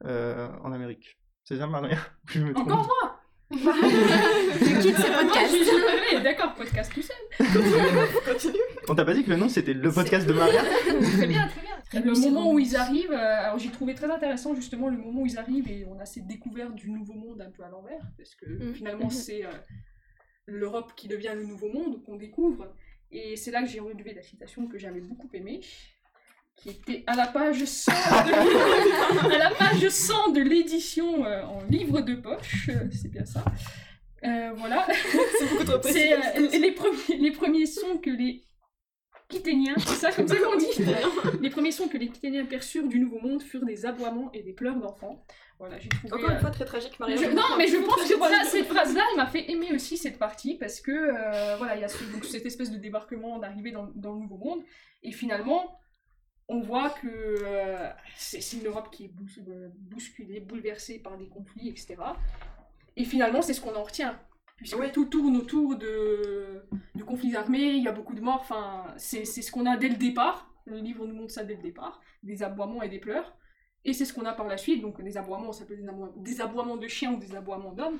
en Amérique. C'est ça, Maria. Encore moi? Je quitte ce Ah, podcast. D'accord, podcast tout seul. Continue. On t'a pas dit que le nom c'était le podcast de Maria Très bien, très bien. Le moment où ils arrivent, euh, alors j'ai trouvé très intéressant justement le moment où ils arrivent et on a cette découverte du nouveau monde un peu à l'envers, parce que Mhm. finalement Mhm. c'est euh, l'Europe qui devient le nouveau monde qu'on découvre. Et c'est là que j'ai relevé la citation que j'avais beaucoup aimée, qui était à la page 100 de, à la page 100 de l'édition euh, en livre de poche, euh, c'est bien ça. Euh, voilà. C'est beaucoup trop précis. C'est les, premiers, les premiers sons que les Quiténiens, c'est ça comme ça qu'on dit Les premiers sons que les Quiténiens perçurent du Nouveau Monde furent des aboiements et des pleurs d'enfants. Voilà, j'ai trouvé... Encore une fois, très tragique, Maria. je- non, mais je pense que voilà, cette phrase-là, elle m'a fait aimer aussi cette partie parce que euh, voilà, il y a ce- donc, cette espèce de débarquement, d'arrivée dans, dans le Nouveau Monde, et finalement, on voit que euh, c'est une Europe qui est bous- bousculée, bouleversée par des conflits, etc. Et finalement, c'est ce qu'on en retient. Puisque Oui. tout tourne autour de, de conflits armés, il y a beaucoup de morts, enfin, c'est c'est ce qu'on a dès le départ. Le livre nous montre ça dès le départ, des aboiements et des pleurs. Et c'est ce qu'on a par la suite, donc des aboiements, ça peut être des aboiements, des aboiements de chiens ou des aboiements d'hommes,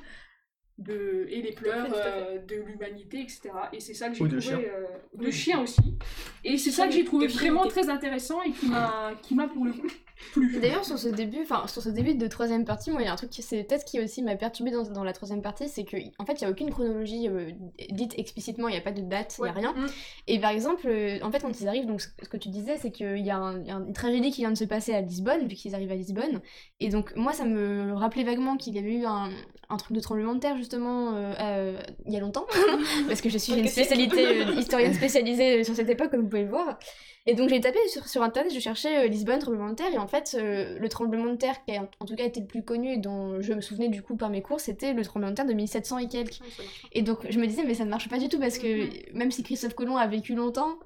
de, et les pleurs euh, de l'humanité, etc. Et c'est ça que j'ai Ou trouvé... de chiens. euh, de Oui. chiens aussi. Et c'est ça que j'ai trouvé vraiment très intéressant et qui m'a qui m'a pour le coup plu. D'ailleurs, sur ce début, enfin sur ce début de troisième partie, moi, il y a un truc qui c'est peut-être qui aussi m'a perturbé dans, dans la troisième partie, c'est que en fait, il y a aucune chronologie euh, dite explicitement, il n'y a pas de date, il Ouais. y a rien. Mm. Et par exemple, euh, en fait, quand ils arrivent, donc ce ce que tu disais, c'est qu'il y a, un- il y a une tragédie qui vient de se passer à Lisbonne, vu qu'ils arrivent à Lisbonne. Et donc moi, ça me rappelait vaguement qu'il y avait eu un, un truc de tremblement de terre justement euh, euh, il y a longtemps, parce que je suis une spécialité euh, historienne spécialisée sur cette époque, comme vous pouvez le voir. Et donc j'ai tapé sur, sur internet, je cherchais Lisbonne, tremblement de terre, et en fait le tremblement de terre qui a en tout cas été le plus connu et dont je me souvenais du coup par mes cours, c'était le tremblement de terre de 1700 et quelques. Ouais, marche. Et donc je me disais mais ça ne marche pas du tout parce que même si Christophe Colomb a vécu longtemps,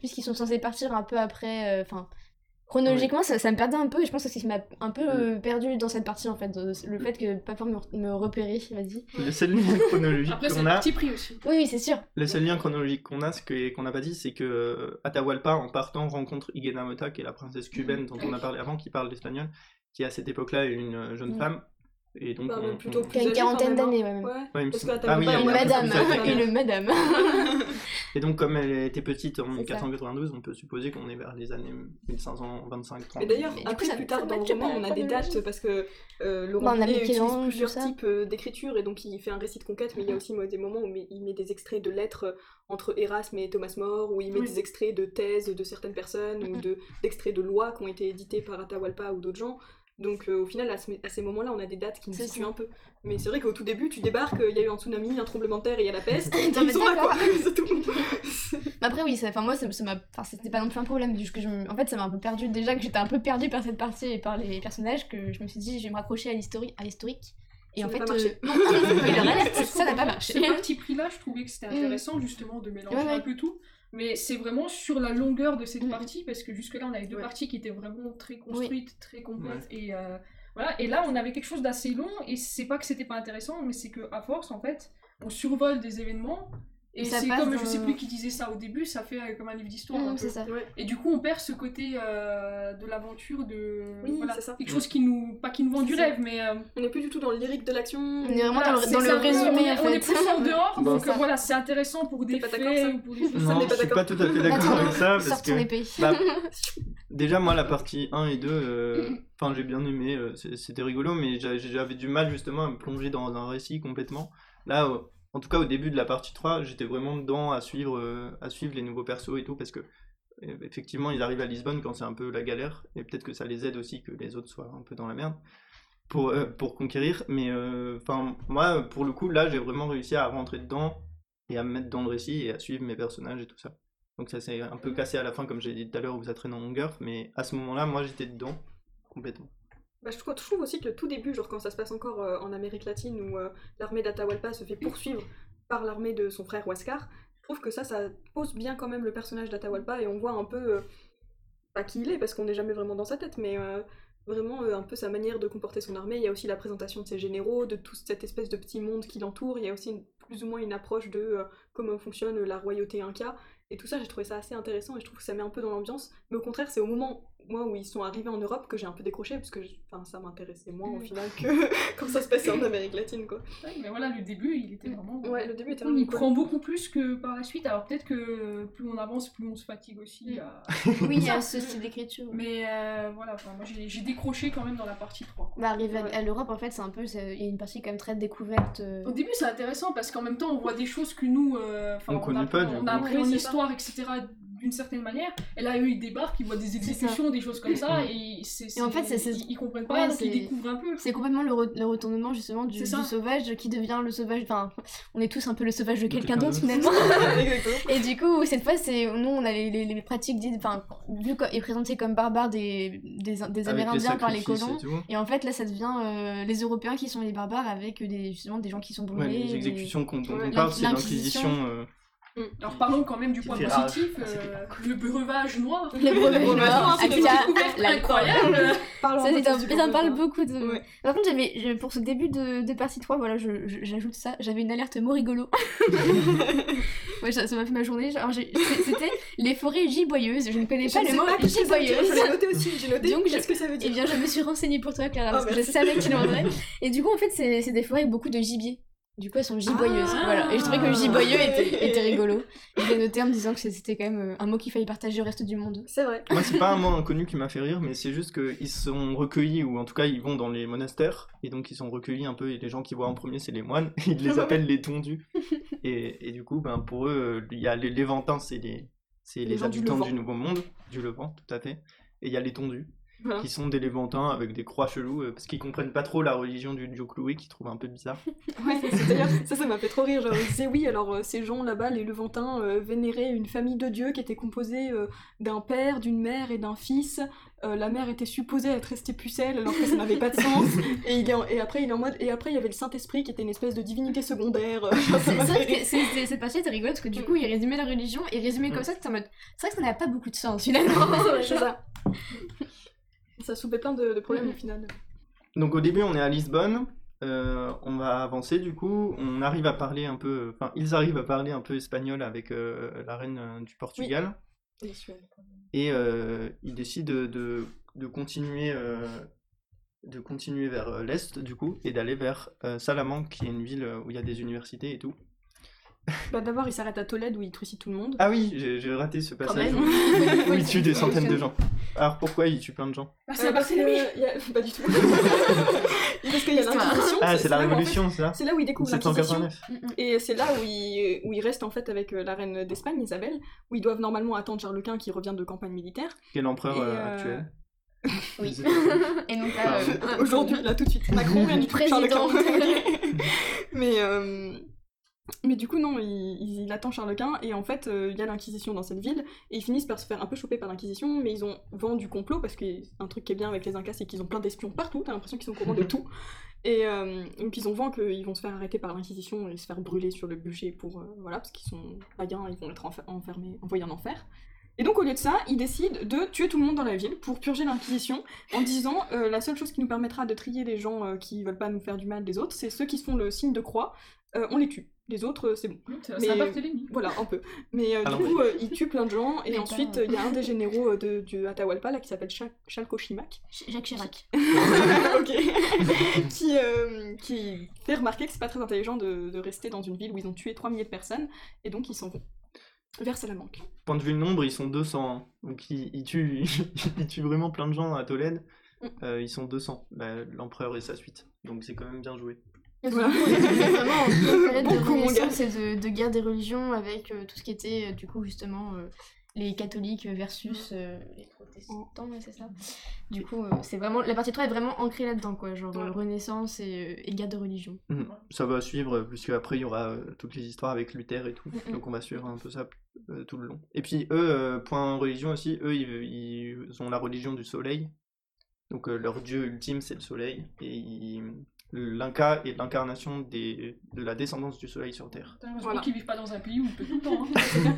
puisqu'ils sont censés partir un peu après, enfin chronologiquement ça, ça me perdait un peu et je pense que c'est ce qui m'a un peu euh, perdu dans cette partie en fait, le fait que pas pouvoir me, me repérer, vas-y. Le seul lien chronologique Après, c'est qu'on a, parti pris aussi. Oui oui c'est sûr. le seul lien chronologique qu'on a, ce que- qu'on n'a pas dit, c'est que euh, Atahualpa, en partant, rencontre Igena Mota, qui est la princesse cubaine dont on a parlé avant, qui parle l'espagnol, qui à cette époque-là est une euh, jeune Mm. femme. Et donc, Bah, on- plutôt on- plus une quarantaine hein. d'années, ouais, même. Ouais. Ouais, il me Parce semble- que Ah oui, Une madame, une madame. Et donc, comme elle était petite en C'est ça. 1492, on peut supposer qu'on est vers les années 1525 30 Et d'ailleurs, après, plus tard dans le roman, on a des dates parce que euh, Bah, Laurent Binet utilise plusieurs types euh, d'écriture et donc il fait un récit de conquête, mais il y a aussi moi, des moments où il met- des extraits de lettres euh, entre Erasme et Thomas More, où il met Oui. des extraits de thèses de certaines personnes ou Mhm. de- d'extraits de lois qui ont été édités par Atahualpa ou d'autres gens. Donc euh, au final, à, ce- à ces moments-là, on a des dates qui nous situent ça. un peu. Mais c'est vrai qu'au tout début, tu débarques, il y a eu un tsunami, un tremblement de terre et il y a la peste. et ils sont là quoi, c'est tout. Mais Après oui, ça- enfin moi ça ça m'a, enfin c'était pas non plus un problème, juste que je en fait ça m'a un peu perdu déjà que j'étais un peu perdue par cette partie et par les personnages que je me suis dit je vais me raccrocher à l'historique. Et Ça en n'a fait, pas marché. euh, non, ça n'a pas marché. Ce parti pris-là, je trouvais que c'était Mm. intéressant justement de mélanger Ouais, ouais. un peu tout. Mais c'est vraiment sur la longueur de cette Mm. partie, parce que jusque-là, on avait deux Ouais. parties qui étaient vraiment très construites, très complètes. Ouais. Et, euh, voilà. et là, on avait quelque chose d'assez long, et c'est pas que c'était pas intéressant, mais c'est que à force, en fait, on survole des événements. Et c'est comme, dans- je sais plus qui disait ça au début, ça fait euh, comme un livre d'histoire. Mm, peu. c'est ça. Ouais. Et du coup, on perd ce côté euh, de l'aventure, de. Oui, voilà, c'est ça. Quelque chose qui nous. Pas qui nous vend du ça. rêve, mais. euh, On n'est plus du tout dans le lyrique de l'action. On est vraiment Voilà, dans le, dans résumé on est, on plus en dehors, Bon. donc ça. voilà, c'est intéressant pour des pas faits ou pour des choses. Ça Non, je suis pas tout à fait d'accord avec ça, parce que épée. bah, déjà moi la partie 1 et 2, euh, enfin j'ai bien aimé, c'était rigolo, mais j'a- j'avais du mal justement à me plonger dans un récit complètement. Là, en tout cas au début de la partie 3, j'étais vraiment dedans à suivre, euh, à suivre les nouveaux persos et tout, parce que euh, effectivement ils arrivent à Lisbonne quand c'est un peu la galère, et peut-être que ça les aide aussi que les autres soient un peu dans la merde. Pour, euh, pour conquérir, mais enfin moi pour le coup là j'ai vraiment réussi à rentrer dedans et à me mettre dans le récit et à suivre mes personnages et tout ça. Donc ça s'est un peu cassé à la fin, comme j'ai dit tout à l'heure, où ça traîne en longueur, mais à ce moment-là, moi j'étais dedans, complètement. Bah, je, trouve, je trouve aussi que le tout début, genre quand ça se passe encore euh, en Amérique latine, où euh, l'armée d'Atahualpa se fait poursuivre par l'armée de son frère Huascar, je trouve que ça, ça pose bien quand même le personnage d'Atahualpa et on voit un peu, euh, pas qui il est, parce qu'on n'est jamais vraiment dans sa tête, mais vraiment un peu sa manière de comporter son armée. Il y a aussi la présentation de ses généraux, de toute cette espèce de petit monde qui l'entoure. Il y a aussi une- plus ou moins une approche de comment fonctionne la royauté inca. Et tout ça, j'ai trouvé ça assez intéressant et je trouve que ça met un peu dans l'ambiance. Mais au contraire, c'est au moment, moi, où ils sont arrivés en Europe que j'ai un peu décroché parce que je- enfin, ça m'intéressait moins au Mm. final que quand ça se passait en Amérique latine, quoi. Ouais, mais voilà, le début, il était vraiment. Ouais, le début était on vraiment y prend beaucoup plus que par la suite. Alors peut-être que plus on avance, plus on se fatigue aussi. Mm. à- Oui, il y a ce style d'écriture. Mais euh, voilà, enfin, moi j'ai décroché quand même dans la partie 3. quoi. Bah, arriver à, Ouais. à l'Europe, en fait, c'est un peu. c'est- Il y a une partie quand même très découverte. euh, Au début, c'est intéressant parce qu'en même temps, on voit des choses que nous, euh, enfin, On connaît pas, du on coup. a appris en histoire, etc. d'une certaine manière. Et là, eux, ils débarquent, ils voient des exécutions, des choses comme ça, et, c'est, Et en fait, c'est- ils, ils comprennent pas, Ouais, donc ils découvrent un peu. C'est complètement le, re- le retournement justement du, sauvage qui devient le sauvage. Enfin, on est tous un peu le sauvage de quelqu'un d'autre finalement. Et du coup, cette fois, c'est nous, on a les, les, les pratiques dites, enfin, vu et présenté comme barbares des, des, des Avec Amérindiens par les colons. et en fait, là, ça devient euh, les Européens qui sont les barbares avec des, justement des gens qui sont Ouais, brûlés. les des- exécutions qu'on dont Ouais, on parle, c'est l'Inquisition. Euh, Alors parlons quand même du point positif. Ah, euh, le breuvage noir. Le breuvage noir, c'est une découverte incroyable. Ça, c'est un- ça parle beaucoup. De... Ouais. Par contre, j'avais, je- pour ce début de, de partie 3, voilà, je- je- j'ajoute ça, j'avais une alerte mot rigolo. ouais, ça ça m'a fait ma journée. J'ai- C'était les forêts giboyeuses. Je ne connais Je pas ne le mot que giboyeuse. Je l'ai noté aussi, j'ai noté. Donc, je- Qu'est-ce que ça veut Eh dire bien, je me suis renseignée pour toi, Clara, Ah, parce que je savais qu'il en aurait. Et du coup, en fait, c'est c'est des forêts avec beaucoup de gibier. Du coup, elles sont giboyeuses. Ah. voilà. Et je trouvais que giboyeux était, était rigolo. Je l'ai noté en me disant que c'était quand même euh, un mot qu'il fallait partager au reste du monde. C'est vrai. Moi, c'est pas un mot inconnu qui m'a fait rire, mais c'est juste qu'ils sont recueillis, ou en tout cas, ils vont dans les monastères, et donc ils sont recueillis un peu, et les gens qui voient en premier, c'est les moines, ils les appellent les tondus. Et, et du coup, ben, pour eux, il y a les Lévantins, c'est les, c'est Les les du habitants Levant. du Nouveau Monde, du Levant, tout à fait, et il y a les tondus. Qui sont des Léventins avec des croix cheloues, euh, parce qu'ils comprennent pas trop la religion du Dieu cloué, qu'ils trouvent un peu bizarre. Ouais, c'est- d'ailleurs, ça, ça m'a fait trop rire. Genre, disaient oui, alors euh, ces gens là-bas, les Levantins, euh, vénéraient une famille de dieux qui était composée euh, d'un père, d'une mère et d'un fils. Euh, la mère était supposée être restée pucelle alors que ça n'avait pas de sens. Et, il est en- et après, il est en mode. Et après, il y avait le Saint-Esprit qui était une espèce de divinité secondaire. Euh, C'est c'est- c'est- cette partie était rigolote parce que du coup, il résumait la religion et résumé comme ça, c'était en mode. C'est vrai que ça n'a pas beaucoup de sens finalement. C'est ça. Ça soulevait plein de, de problèmes au final. Donc au début, on est à Lisbonne. euh, on va avancer du coup. On arrive à parler un peu. Enfin, ils arrivent à parler un peu espagnol avec euh, la reine euh, du Portugal. Et euh, ils décident de, de, de continuer. euh, de continuer vers l'est du coup et d'aller vers euh, Salamanque qui est une ville où il y a des universités et tout. Bah, D'abord, il s'arrête à Tolède où il trucide tout le monde. Ah oui, j'ai raté ce passage même. où, où il tue des centaines de gens. Alors pourquoi il tue plein de gens Euh, c'est parce que, Barthélemy il y a- Pas du tout. parce qu'il y a l'Inquisition. Ah, c'est la révolution, c'est ça C'est là où il découvre l'Inquisition. 1789. Et c'est là où il, où il reste en fait avec euh, la reine d'Espagne, Isabelle, où ils doivent normalement attendre Charles Quint qui revient de campagne militaire. Qui est l'empereur euh, euh, actuel. Oui. Et donc là, euh, Aujourd'hui, là tout de suite. Macron vient du Charles Quint. Mais, euh, mais du coup, non, il, attend Charles Quint et en fait, euh, il y a l'Inquisition dans cette ville et ils finissent par se faire un peu choper par l'Inquisition, mais ils ont vent du complot parce qu'un truc qui est bien avec les Incas, c'est qu'ils ont plein d'espions partout, t'as l'impression qu'ils sont au courant de tout. Et euh, donc ils ont vent qu'ils vont se faire arrêter par l'Inquisition et se faire brûler sur le bûcher pour. euh, voilà, parce qu'ils sont païens, ils vont être enfer- enfermés, envoyés en enfer. Et donc au lieu de ça, ils décident de tuer tout le monde dans la ville pour purger l'Inquisition en disant euh, la seule chose qui nous permettra de trier les gens euh, qui veulent pas nous faire du mal des autres, c'est ceux qui se font le signe de croix, euh, on les tue. Les autres, euh, c'est bon. C'est Mais- un Barthélemy. Voilà, un peu. Mais euh, Ah du coup, euh, ils tuent plein de gens, et Mais ensuite, pas- il y a un des généraux euh, de, du Atahualpa, là, qui s'appelle Chal- Chalcochimac, Jacques Chirac. ok, qui, euh, qui fait remarquer que c'est pas très intelligent de, de rester dans une ville où ils ont tué 3 milliers de personnes, et donc ils s'en vont vers Salamanque. Point de vue nombre, ils sont 200. hein. Donc ils, ils tuent, ils tuent vraiment plein de gens à Tolède. Mm. Euh, ils sont 200, bah, l'empereur et sa suite. Donc c'est quand même bien joué. Voilà. On est vraiment période de et de, de guerre des religions avec euh, tout ce qui était euh, du coup justement euh, les catholiques versus euh, les protestants, ouais, c'est ça. Du coup, euh, c'est vraiment la partie 3 est vraiment ancrée là-dedans quoi, genre Ouais. renaissance et, euh, et guerre de religion. Mm. Ça va suivre, puisque après il y aura euh, toutes les histoires avec Luther et tout. Donc on va suivre un peu ça euh, tout le long. Et puis eux, euh, point religion aussi, eux ils, ils ont la religion du soleil. Donc euh, leur dieu ultime c'est le soleil. Et ils- l'Inca est l'incarnation des- de la descendance du soleil sur Terre. L'impression Voilà. qu'ils vivent pas dans un pays où il peut tout le temps. Hein.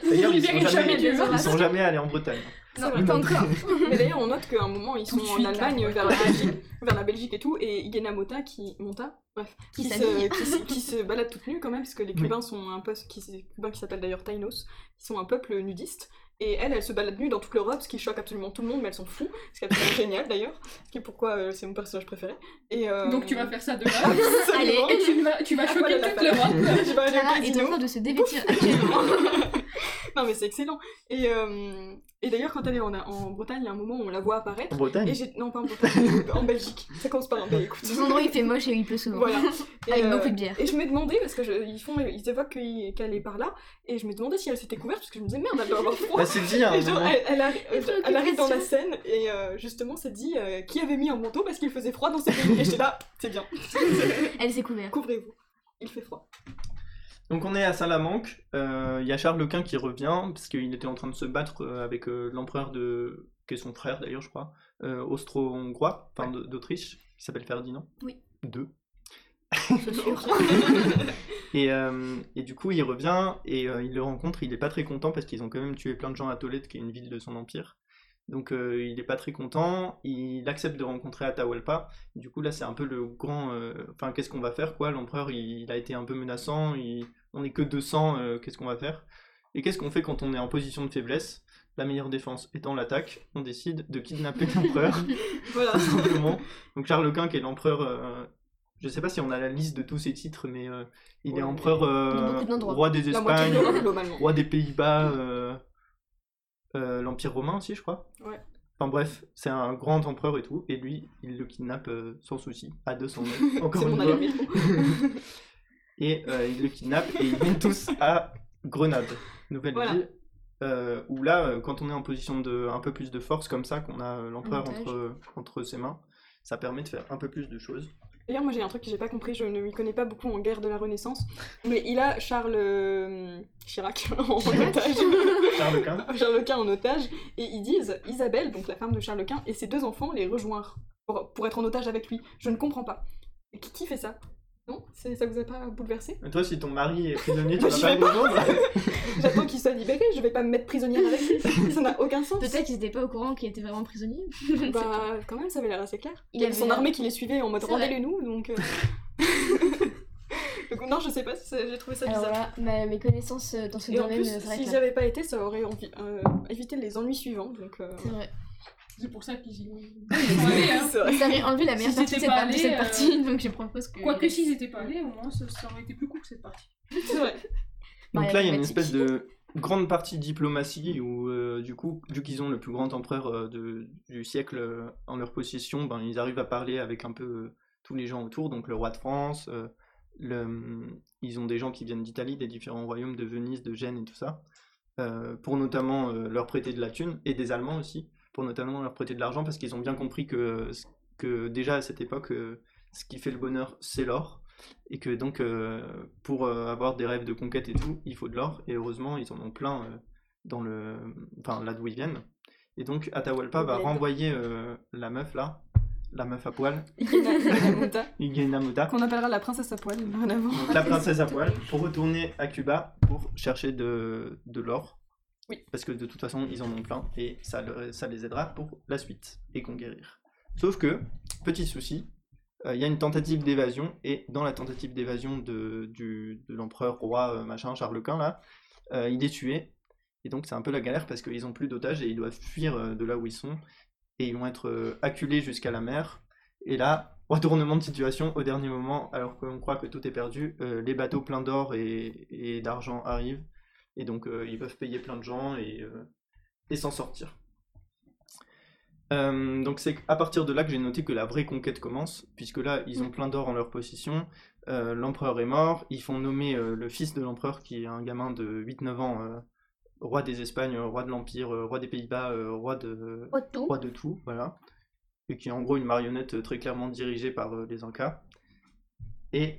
D'ailleurs, ils, sont jamais, ils sont jamais allés en Bretagne. Non, encore. Mais d'ailleurs, on note qu'à un moment, ils sont en suite, Allemagne, vers la Belgique, vers la Belgique et tout, et Igena Mota qui monta, bref, Qui se, qui, se, qui se balade toute nue quand même, parce que les Cubains sont un peu, qui, les Cubains qui s'appellent d'ailleurs Tainos, qui sont un peuple nudiste. Et elle, elle se balade nue dans toute l'Europe, ce qui choque absolument tout le monde, mais elles s'en fout, ce qui est absolument génial d'ailleurs, ce qui est pourquoi euh, c'est mon personnage préféré. Et, euh, Donc tu vas faire ça demain. absolument. Et tu vas, tu vas choquer toute l'Europe. Clara est en train de se dévêtir actuellement. non mais c'est excellent. Et, euh, et d'ailleurs, quand elle est en, en Bretagne, il y a un moment où on la voit apparaître. En Bretagne Et j'ai... Non, pas en Bretagne, en Belgique. Ça commence par un B, écoute. Des endroits où il fait moche et où il pleut souvent. Voilà. Et, Avec euh, beaucoup de bière. Et je me demandais, parce que je- ils, font, ils évoquent qu'elle est par là, et je me demandais si elle s'était couverte, parce que je me disais merde, elle doit avoir froid. Bah c'est dit Et genre, moment. elle, elle arri- Les euh, elle arrive dans la scène, et euh, justement, c'est dit euh, qui avait mis un manteau parce qu'il faisait froid dans ce pays. Et j'étais là, c'est bien. Elle s'est couverte. Couvrez-vous. Il fait froid. Donc on est à Salamanque, euh, il y a Charles Quint qui revient, parce qu'il était en train de se battre euh, avec euh, l'empereur de... qui est son frère d'ailleurs je crois, euh, austro-hongrois, enfin d'Autriche, qui s'appelle Ferdinand. Oui. Deux. Et, et du coup il revient, et il le rencontre, il est pas très content, parce qu'ils ont quand même tué plein de gens à Tolède, qui est une ville de son empire. Donc euh, il est pas très content, il accepte de rencontrer Atahualpa. Du coup là c'est un peu le grand... euh, Enfin qu'est-ce qu'on va faire quoi? L'empereur il, il a été un peu menaçant, il- on est que 200, euh, qu'est-ce qu'on va faire? Et qu'est-ce qu'on fait quand on est en position de faiblesse? La meilleure défense étant l'attaque, on décide de kidnapper l'empereur, Voilà. tout simplement. Donc Charles Quint qui est l'empereur... euh, je sais pas si on a la liste de tous ses titres, mais euh, il est empereur euh, roi des Espagnes, roi des Pays-Bas, euh, l'Empire romain aussi, je crois. Ouais. Enfin bref, c'est un grand empereur et tout, et lui, il le kidnappe euh, sans souci, à 200 mètres, encore une fois. Et euh, il le kidnappe et ils viennent tous à Grenade, nouvelle Voilà. ville. où là, quand on est en position de un peu plus de force comme ça, qu'on a l'empereur entre ses mains, ça permet de faire un peu plus de choses. D'ailleurs, moi j'ai un truc que j'ai pas compris, je ne m'y connais pas beaucoup en guerre de la Renaissance, mais il a Charles euh, Chirac en otage. Charles Quint. Charles Quint en otage, et ils disent Isabelle, donc la femme de Charles Quint, et ses deux enfants les rejoindre pour, pour être en otage avec lui. Je ne comprends pas. Et qui, qui fait ça? Non C'est- Ça vous a pas bouleversé? Mais toi, si ton mari est prisonnier, tu Bah, vas pas J'attends qu'il soit libéré, je vais pas me mettre prisonnière avec lui, ça n'a aucun sens. Peut-être qu'ils étaient pas au courant qu'il était vraiment prisonnier. Bah, quand même, ça avait l'air assez clair. Il y avait son l'air- armée qui les suivait en mode C'est vrai. rendez-les-nous, donc. euh, donc, non, je sais pas, c'est- j'ai trouvé ça Alors bizarre. voilà, ma- mes connaissances euh, dans ce Et en domaine plus, euh, avaient pas été, ça aurait envi- euh, évité les ennuis suivants. Donc, euh, C'est vrai. C'est pour ça qu'ils y allés, hein. Ça enlevé la meilleure partie de cette, pas part- de cette allés, partie, donc je propose que. Quoique s'ils étaient pas allés, au moins ça, ça aurait été plus court cette partie. C'est vrai. Donc Ouais, là, il y a une espèce de grande partie diplomatie où, euh, du coup, vu qu'ils ont le plus grand empereur euh, de- du siècle euh, en leur possession, ben, ils arrivent à parler avec un peu euh, tous les gens autour, donc le roi de France, euh, le- ils ont des gens qui viennent d'Italie, des différents royaumes de Venise, de Gênes et tout ça, euh, pour notamment euh, leur prêter de la thune, et des Allemands aussi, pour notamment leur prêter de l'argent, parce qu'ils ont bien compris que, que déjà à cette époque, euh, ce qui fait le bonheur, c'est l'or. Et que donc euh, pour euh, avoir des rêves de conquête et tout, il faut de l'or. Et heureusement ils en ont plein dans le enfin là d'où ils viennent. Et donc Atahualpa va renvoyer la meuf là, la meuf à poil, Igena Qu'on appellera la princesse à poil, donc la princesse à poil, pour retourner à Cuba pour chercher de, de l'or. Oui. Parce que de toute façon, ils en ont plein et ça, les aidera pour la suite et conquérir. Sauf que, petit souci, euh, il y a une tentative d'évasion et dans la tentative d'évasion de, l'empereur roi euh, machin Charles Quint là, euh, il est tué. Et donc c'est un peu la galère parce qu'ils ont plus d'otages et ils doivent fuir de là où ils sont et ils vont être acculés jusqu'à la mer. Et là, retournement de situation au dernier moment, alors qu'on croit que tout est perdu, les bateaux pleins d'or et d'argent arrivent, et donc euh, ils peuvent payer plein de gens et, euh, et s'en sortir. Euh, donc c'est à partir de là que j'ai noté que la vraie conquête commence, puisque là ils ont plein d'or en leur possession, euh, l'empereur est mort, ils font nommer euh, le fils de l'empereur qui est un gamin de 8-9 ans, roi des Espagnes, roi de l'Empire, roi des Pays-Bas, roi de, tout. roi de tout, voilà. Et qui est en gros une marionnette très clairement dirigée par les Incas. Et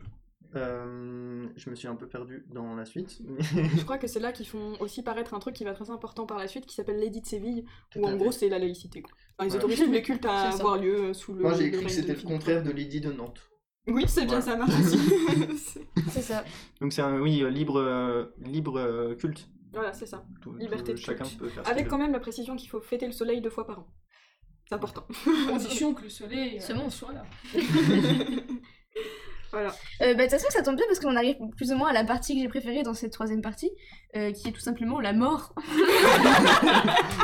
euh, je me suis un peu perdu dans la suite. mais- Je crois que c'est là qu'ils font aussi paraître un truc qui va être très important par la suite, qui s'appelle l'édit de Séville, Tout où en fait. gros c'est la laïcité. Quoi. Enfin, ils Voilà. autorisent tous les cultes à C'est avoir lieu sous le. Moi j'ai écrit que de c'était le contraire de l'édit de Nantes. Oui, c'est bien Voilà. ça marche aussi. C'est- C'est ça. Donc c'est un oui euh, libre euh, libre euh, culte. voilà, c'est ça. Tout- Liberté tout- de chacun culte. peut faire. Avec quand même la précision qu'il faut fêter le soleil deux fois par an. C'est important. Condition que le soleil Ce euh, monstre. soit là. Voilà. Euh, bah, de toute façon, ça tombe bien parce qu'on arrive plus ou moins à la partie que j'ai préférée dans cette troisième partie, euh, qui est tout simplement la mort.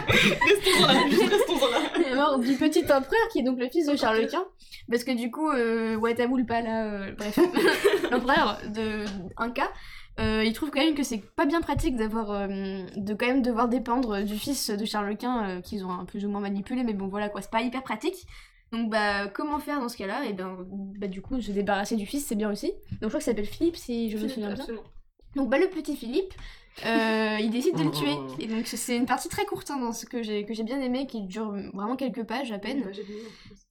Restons-en là, juste restons-en là. la mort du petit empereur qui est donc le fils de Charles Quint. Parce que du coup, euh, Wataboulpa, là, euh, bref, l'empereur de Inca, euh, il trouve quand même que c'est pas bien pratique d'avoir, euh, de quand même devoir dépendre du fils de Charles Quint euh, qu'ils ont un plus ou moins manipulé, mais bon voilà quoi, c'est pas hyper pratique. Donc bah comment faire dans ce cas-là? Et ben bah du coup se débarrasser du fils c'est bien aussi. Donc je crois que ça s'appelle Philippe si je me souviens bien. Absolument. Donc bah le petit Philippe, euh, il décide de le Oh. tuer. Et donc c'est une partie très courte hein, dans ce que j'ai que j'ai bien aimé, qui dure vraiment quelques pages à peine.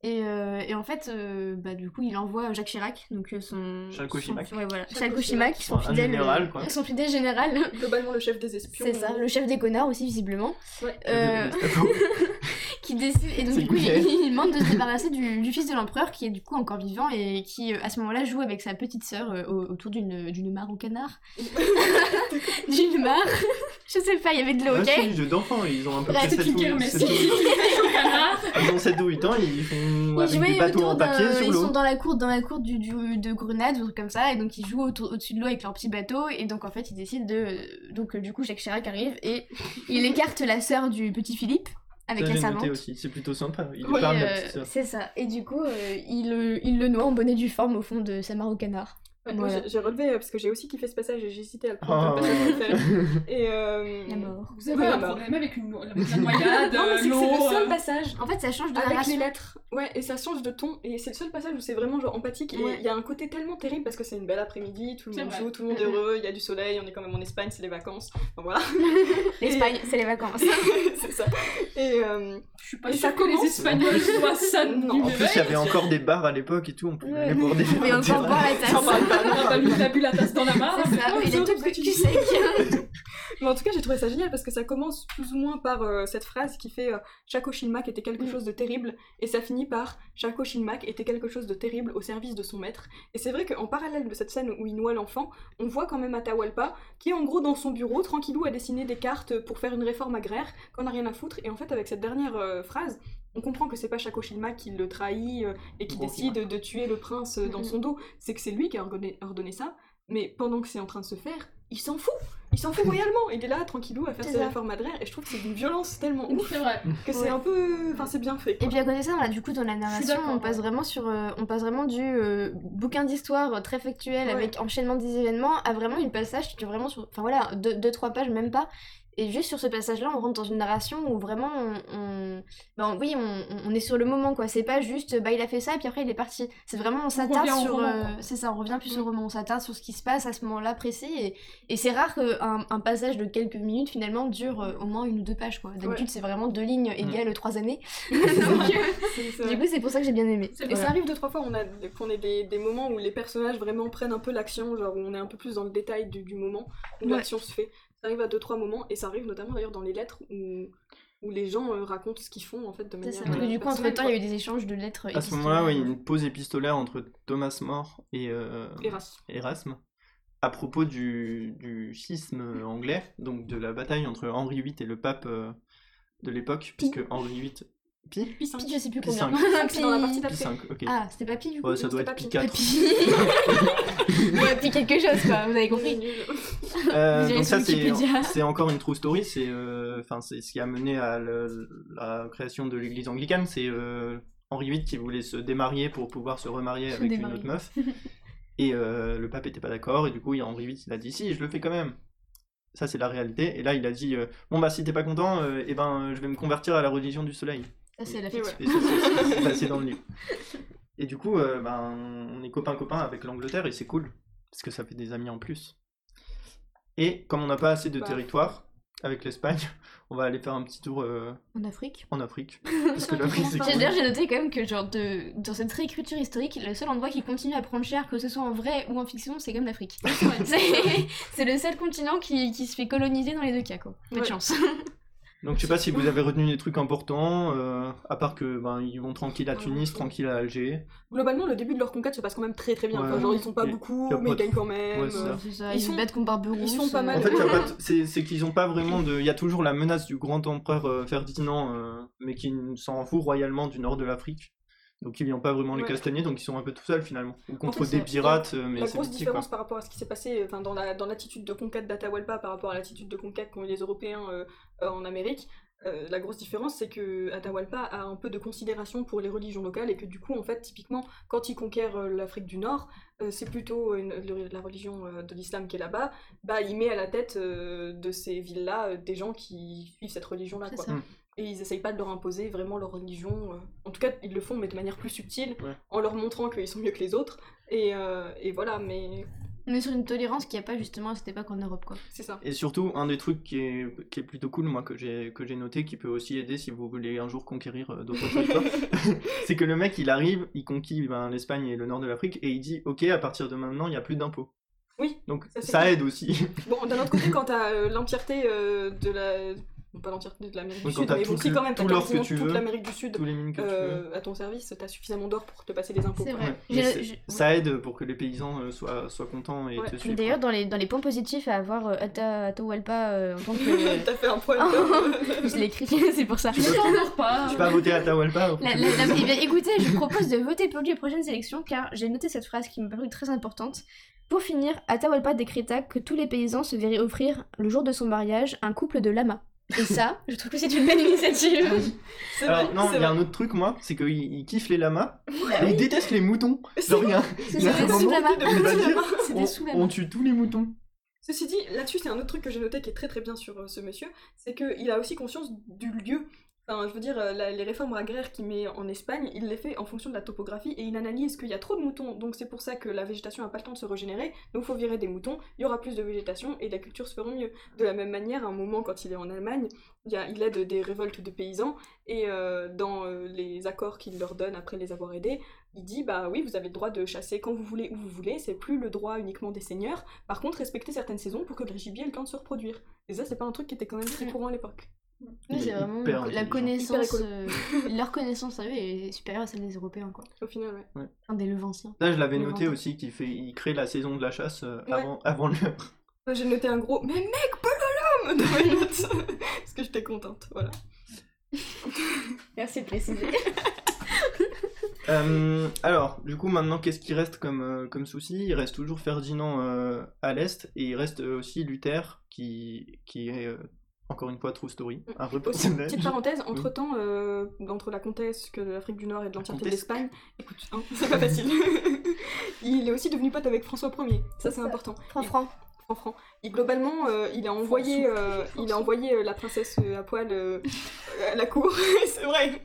Et, euh, et en fait, euh, bah, du coup, il envoie Jacques Chirac, donc son. Son-. Ouais, voilà. Fidèle. général, quoi. Son fidèle général. Globalement, le chef des espions. C'est ça, le chef des connards aussi, visiblement. Ouais. Qui décide. Et donc, C'est du coup, il, demande de se débarrasser du, du fils de l'empereur, qui est du coup encore vivant et qui, euh, à ce moment-là, joue avec sa petite sœur euh, au- autour d'une d'une mare au canard. d'une mare. Je sais pas, il y avait de l'eau, ok si, jeu d'enfants, ils ont un peu près c'est 7 une ou kermesse. 7 ou- Ils ont 7 ou 8 ans, ils font Ils avec des bateaux en papier sur Ils sont l'eau. dans la cour, dans la cour du, du- de Grenade, ou comme ça, et donc ils jouent autour- au-dessus de l'eau avec leur petit bateau, et donc en fait ils décident de. Donc euh, du coup Jacques Chirac arrive et il écarte la sœur du petit Philippe avec Ça, la servante. aussi, c'est plutôt sympa. Il Oui, parle euh, c'est ça. Et du coup, euh, il, le- il le noie en bonnet du forme au fond de sa mare au canard. Voilà. j'ai- relevé euh, parce que j'ai aussi kiffé ce passage et j'ai hésité à le prendre Ah. Et euh, La mort. Vous avez Ouais, un problème avec, une, avec la noyade, Non, mais c'est que l'eau. c'est le seul euh, passage En fait, ça change de avec les lettres. Ouais, et ça change de ton. Et c'est le seul passage où c'est vraiment genre empathique. Et il Ouais. y a un côté tellement terrible parce que c'est une belle après-midi, tout le C'est monde vrai. joue, tout le monde est heureux, il y a du soleil, on est quand même en Espagne, c'est les vacances. Enfin voilà, L'Espagne, c'est les vacances. c'est ça. Et euh, Je suis pas Et sûre ça que les Espagnols soient ça En plus, il y avait encore des bars à l'époque et tout, on pouvait aller boire des Mais boire la tasse. bu, bu la dans la mare. C'est ça, Non, il c'est est tout ce que tu cul sec. Mais en tout cas, j'ai trouvé ça génial parce que ça commence plus ou moins par euh, cette phrase qui fait euh, Chaque Shinmak était quelque Mm. chose de terrible, et ça finit par Chaque Shinmak était quelque chose de terrible au service de son maître. Et c'est vrai qu'en parallèle de cette scène où il noie l'enfant, on voit quand même Atahualpa qui est en gros dans son bureau, tranquillou, à dessiner des cartes pour faire une réforme agraire, qu'on n'a rien à foutre. Et en fait, avec cette dernière euh, phrase, on comprend que c'est pas Chaco Shinmak qui le trahit euh, et qui Gros décide de tuer le prince euh, dans son dos, c'est que c'est lui qui a ordonné, ordonné ça. Mais pendant que c'est en train de se faire, il s'en fout. Il s'en fout royalement. Il est là, tranquillou, à faire ses réformes agraires. Et je trouve que c'est d'une violence tellement ouf C'est vrai. que c'est Ouais. un peu. Enfin, c'est bien fait. Et quoi. puis à côté de ça, voilà, du coup, dans la narration, on passe vraiment sur, euh, on passe vraiment du euh, bouquin d'histoire très factuel Ouais. avec enchaînement des événements à vraiment une passage qui est vraiment sur, enfin voilà, deux, deux trois pages même pas. Et juste sur ce passage-là, on rentre dans une narration où vraiment, on, on- ben oui, on, on est sur le moment quoi. C'est pas juste, bah il a fait ça et puis après il est parti. C'est vraiment on s'attarde sur, euh, c'est ça, on revient plus Mm. au roman, on s'attarde sur ce qui se passe à ce moment-là précis. Et, et c'est rare qu'un un passage de quelques minutes finalement dure euh, au moins une ou deux pages quoi. D'habitude c'est vraiment deux lignes égales trois années. Donc, euh, du coup, c'est pour ça que j'ai bien aimé. Et ça arrive deux trois fois on a qu'on ait des, des moments où les personnages vraiment prennent un peu l'action, genre où on est un peu plus dans le détail du, du moment où Ouais. l'action se fait. Ça arrive à deux trois moments et ça arrive notamment d'ailleurs dans les lettres où, où les gens euh, racontent ce qu'ils font en fait de C'est manière. ça, euh, du coup, entre temps, il y a eu des échanges de lettres. À ce moment-là, oui, une pause épistolaire entre Thomas More et euh, Erasme. Erasme à propos du, du schisme anglais, donc de la bataille entre Henri VIII et le pape euh, de l'époque, puisque Henri VIII. Pi? Pi, je sais plus Pi combien. cinq. C'est dans la partie Pi d'après. 5, ok. Ah, c'était pas Pi du coup Ouais, ça doit être Pi pas 4. Pi. ouais, Pi quelque chose quoi, vous avez compris. Euh, donc ça c'est encore une true story, c'est euh, enfin c'est ce qui a mené à le- la création de l'Église anglicane, c'est euh, Henri VIII qui voulait se démarier pour pouvoir se remarier Se avec une autre meuf, et le pape était pas d'accord et du coup il- Henri VIII il a dit si je le fais quand même. Ça c'est la réalité et là il a dit bon bah si t'es pas content, eh ben je vais me convertir à la religion du soleil. Ça, c'est la ouais. c'est- dans le livre. Et du coup, ben, on est copains-copains avec l'Angleterre et c'est cool, parce que ça fait des amis en plus. Et comme on n'a pas assez de Bah. territoire avec l'Espagne, on va aller faire un petit tour euh, En Afrique. en Afrique. Parce que l'Afrique, c'est J'ai- cool. D'ailleurs, j'ai noté quand même que genre de, dans cette réécriture historique, le seul endroit qui continue à prendre cher, que ce soit en vrai ou en fiction, c'est comme l'Afrique. c'est le seul continent qui, qui se fait coloniser dans les deux cas, quoi. Pas de chance. Donc je sais pas si vous avez retenu des trucs importants, euh, à part que ben, ils vont tranquille à Tunis, tranquille à Alger. Globalement, le début de leur conquête se passe quand même très très bien. Ouais. Enfin, genre, ils sont pas Y- beaucoup, mais pas ils de- gagnent quand même. Ouais, c'est ça. C'est ça, Ils ils, sont- se battent contre Barberousse. ils sont pas euh, mal. En fait, c'est c'est qu'ils ont pas vraiment de. Il y a toujours la menace du grand empereur euh, Ferdinand, euh, mais qui s'en fout royalement du nord de l'Afrique. Donc ils n'ont pas vraiment les Ouais. castagner, donc ils sont un peu tout seuls finalement. Ou contre fait, des pirates, euh, mais la c'est grosse petit, quoi. différence par rapport à ce qui s'est passé enfin, dans la- dans l'attitude de conquête d'Atahualpa par rapport à l'attitude de conquête qu'ont eu les Européens euh, euh, en Amérique, euh, la grosse différence c'est que Atahualpa a un peu de considération pour les religions locales et que du coup en fait typiquement quand il conquiert euh, l'Afrique du Nord euh, c'est plutôt une- le- la religion euh, de l'islam qui est là-bas bah il met à la tête euh, de ces villes là des gens qui suivent cette religion et ils essayent pas de leur imposer vraiment leur religion. euh, En tout cas, ils le font, mais de manière plus subtile, Ouais. en leur montrant qu'ils sont mieux que les autres. Et, euh, et voilà, mais On est sur une tolérance qu'il n'y a pas justement à cette époque en Europe, quoi. c'est ça. Et surtout, un des trucs qui est, qui est plutôt cool, moi, que j'ai que j'ai noté, qui peut aussi aider si vous voulez un jour conquérir euh, d'autres territoires, c'est que le mec, il arrive, il conquit ben, l'Espagne et le nord de l'Afrique, et il dit, ok, à partir de maintenant, il n'y a plus d'impôts. Oui, Donc ça, aide aussi. Bon, d'un autre côté, quand t'as euh, l'entièreté euh, de la. Bon, pas l'entièreté de l'Amérique du Sud, mais bon, si quand même, t'as que quasiment tu toute l'Amérique du Sud euh, à ton service, t'as suffisamment d'or pour te passer des impôts. C'est vrai. Ouais, Ça aide pour que les paysans euh, soient, soient contents et Ouais. te suivent. D'ailleurs, dans les, dans les points positifs à avoir euh, Ata- Atahualpa euh, en tant que. T'as fait un point je l'ai écrit, c'est pour ça. Je ne t'endors pas. Tu vas voter Atahualpa eh bien, écoutez, je vous propose de voter pour lui aux prochaines élections car j'ai noté cette phrase qui m'a paru très importante. Pour finir, Atahualpa décréta que tous les paysans se verraient offrir, le jour de son mariage, un couple de lamas. Et ça, je trouve que c'est une belle initiative. C'est Alors, vrai, non, il y a un autre truc, moi, c'est qu'il il kiffe les lamas, mais oui, il déteste les moutons. C'est Genre, il y a, y a un moment, on tue tous les moutons. Ceci dit, là-dessus, c'est un autre truc que j'ai noté qui est très très bien sur euh, ce monsieur, c'est qu'il a aussi conscience du lieu. Enfin, je veux dire, euh, la- les réformes agraires qu'il met en Espagne, il les fait en fonction de la topographie et il analyse qu'il y a trop de moutons, donc c'est pour ça que la végétation n'a pas le temps de se régénérer, donc il faut virer des moutons, il y aura plus de végétation et la culture se fera mieux. De la même manière, à un moment, quand il est en Allemagne, il, y a- il aide des révoltes de paysans et euh, dans euh, les accords qu'il leur donne après les avoir aidés, il dit bah oui, vous avez le droit de chasser quand vous voulez, où vous voulez, c'est plus le droit uniquement des seigneurs. Par contre, respectez certaines saisons pour que le gibier ait le temps de se reproduire. Et ça, c'est pas un truc qui était quand même très courant à l'époque. C'est est vraiment la connaissance, euh, leur connaissance à eux est supérieure à celle des Européens, quoi. Au final, ouais. Enfin, des Levanciens. Là, je l'avais noté aussi qu'il fait, il crée la saison de la chasse euh, Ouais. avant, avant l'heure. J'ai noté un gros Mais mec, bololum dans mes notes Parce que j'étais contente, voilà. Merci de préciser. Euh, alors, du coup, maintenant, qu'est-ce qui reste comme, euh, comme souci? Il reste toujours Ferdinand euh, à l'est, et il reste aussi Luther, qui, qui est, euh, encore une fois, True Story, un vrai Aussi, personnage. petite parenthèse, entre temps, entre la comtesse que de l'Afrique du Nord et de l'entièreté de l'Espagne, écoute, hein, c'est pas facile. il est aussi devenu pote avec François Ier, ça c'est important. Franc, franc. Franc, franc. Et globalement, euh, il a envoyé, euh, il a envoyé euh, la princesse à poil euh, à la cour, c'est vrai.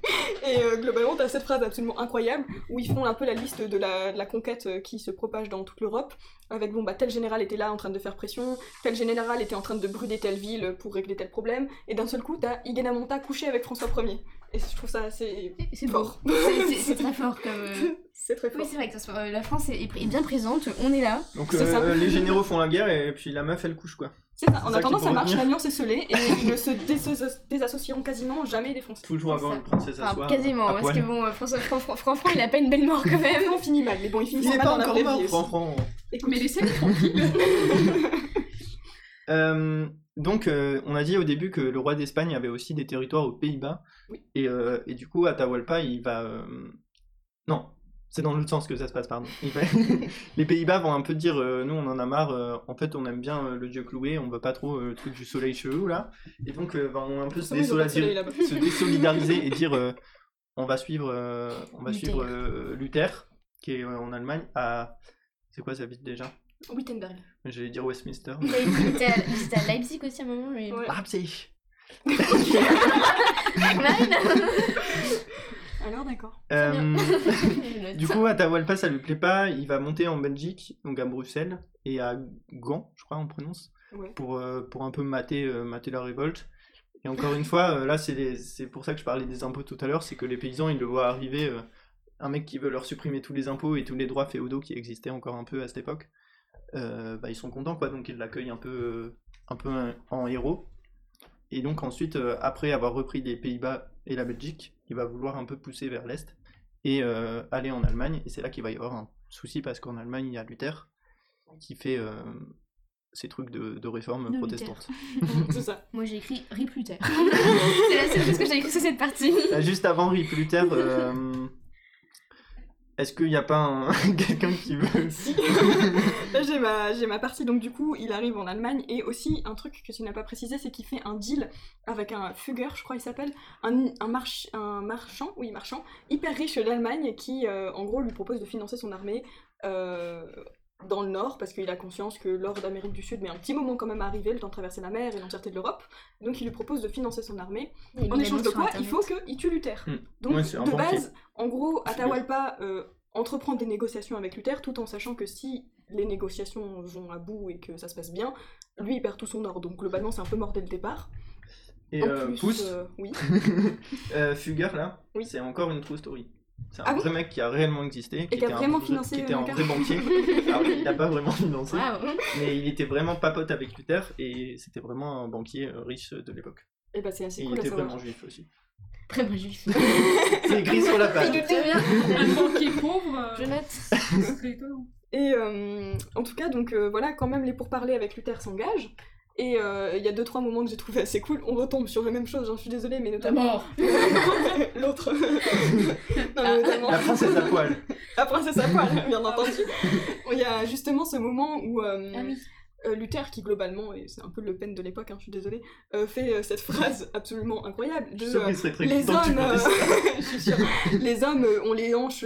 Et globalement, t'as cette phrase absolument incroyable où ils font un peu la liste de la, de la conquête qui se propage dans toute l'Europe. Avec bon, bah tel général était là en train de faire pression, tel général était en train de brûler telle ville pour régler tel problème, et d'un seul coup, t'as Iganamonta couché avec François Ier. Et je trouve ça assez C'est fort. C'est- très fort comme. euh, c'est très Oui, fort. c'est vrai que ça soit- euh, la France est, est bien présente, on est là. Donc, C'est ça. euh, les généraux font la guerre, et puis la meuf, elle couche, quoi. C'est ça. En ça attendant, ça faut marche, l'alliance est scellée, et ils ne se désassocieront quasiment jamais des Français. Toujours avant ça. une princesse à Enfin, quasiment, à parce poil. que bon, François Fran- Fran- Franfran, il a pas une belle mort quand même. On finit mal, mais bon, il finit Il est mal pas dans la encore vraie mort, vie Mais laissez-le tranquille. Euh, donc, euh, on a dit au début que le roi d'Espagne avait aussi des territoires aux Pays-Bas. Oui. Et, euh, et du coup, Atahualpa, il va. euh, Non, c'est dans l'autre sens que ça se passe, pardon. Va- Les Pays-Bas vont un peu dire euh, nous, on en a marre, euh, en fait, on aime bien euh, le dieu cloué, on veut pas trop euh, le truc du soleil chelou, là. Et donc, euh, vont un peu se, désolidariser, là-bas. se désolidariser et dire euh, on va suivre, euh, on va Luther. suivre euh, Luther, qui est euh, en Allemagne, à. C'est quoi sa ville déjà? Wittenberg. J'allais dire Westminster. Il était à, il était à Leipzig aussi à un moment. Mais... Ouais. Leipzig. Alors d'accord. Euh, du coup, Atahualpa, ça lui plaît pas. Il va monter en Belgique, donc à Bruxelles, et à Gand, je crois on prononce, Ouais. pour, euh, pour un peu mater, euh, mater la révolte. Et encore une fois, euh, là, c'est les- c'est pour ça que je parlais des impôts tout à l'heure, c'est que les paysans, ils le voient arriver, euh, un mec qui veut leur supprimer tous les impôts et tous les droits féodaux qui existaient encore un peu à cette époque. Euh, bah, ils sont contents, quoi, donc ils l'accueillent un peu, euh, un peu en héros. Et donc ensuite, euh, après avoir repris les Pays-Bas et la Belgique, il va vouloir un peu pousser vers l'Est et euh, aller en Allemagne. Et c'est là qu'il va y avoir un souci parce qu'en Allemagne, il y a Luther qui fait euh, ces trucs de, de réforme De protestante. C'est ça. Moi j'ai écrit Rip Luther. c'est la seule chose que j'ai écrit sur cette partie. Euh, Juste avant Rip Luther, euh, est-ce qu'il n'y a pas un- quelqu'un qui veut... J'ai ma, j'ai ma partie, donc du coup il arrive en Allemagne. Et aussi un truc que tu n'as pas précisé c'est qu'il fait un deal avec un Fugger, je crois il s'appelle, un, un, march- un marchand, oui marchand, hyper riche d'Allemagne qui euh, en gros lui propose de financer son armée euh, dans le nord parce qu'il a conscience que l'or d'Amérique du Sud met un petit moment quand même à arriver, le temps de traverser la mer et l'entièreté de l'Europe, donc il lui propose de financer son armée en échange de quoi il faut qu'il tue Luther. Hmm. Donc Ouais, de base, en gros, Atahualpa euh, entreprend des négociations avec Luther tout en sachant que si les négociations vont à bout et que ça se passe bien, lui il perd tout son or. Donc globalement c'est un peu mort dès le départ. Et en euh, plus, Pousse, euh, oui. euh, Fugger, là, Oui. c'est encore une true story. C'est un Ah vrai mec qui a réellement existé, qui qui a était un vraiment vrai- financé qui était un vrai banquier. Alors, il n'a pas vraiment financé, mais il était vraiment pas pote avec Luther et c'était vraiment un banquier euh, riche de l'époque. Et bah c'est assez Et il cool à était savoir. vraiment juif aussi. Très bon juif. C'est écrit sur la page. Très bien. Un banquier pauvre, euh, c'est étonnant. Et euh, en tout cas, donc euh, voilà, quand même les pourparlers avec Luther s'engagent. Et euh, il y a deux trois moments que j'ai trouvé assez cool. On retombe sur la même chose, j'en suis désolée, mais La notamment mort. l'autre. non, mais notamment La princesse à poil. la princesse à poil, bien entendu. Il y a justement ce moment où euh, Ah oui. Euh, Luther, qui globalement, et c'est un peu le peine de l'époque, hein, je suis désolée, euh, fait euh, cette phrase absolument incroyable de euh, les hommes, je suis sûre. les hommes ont les hanches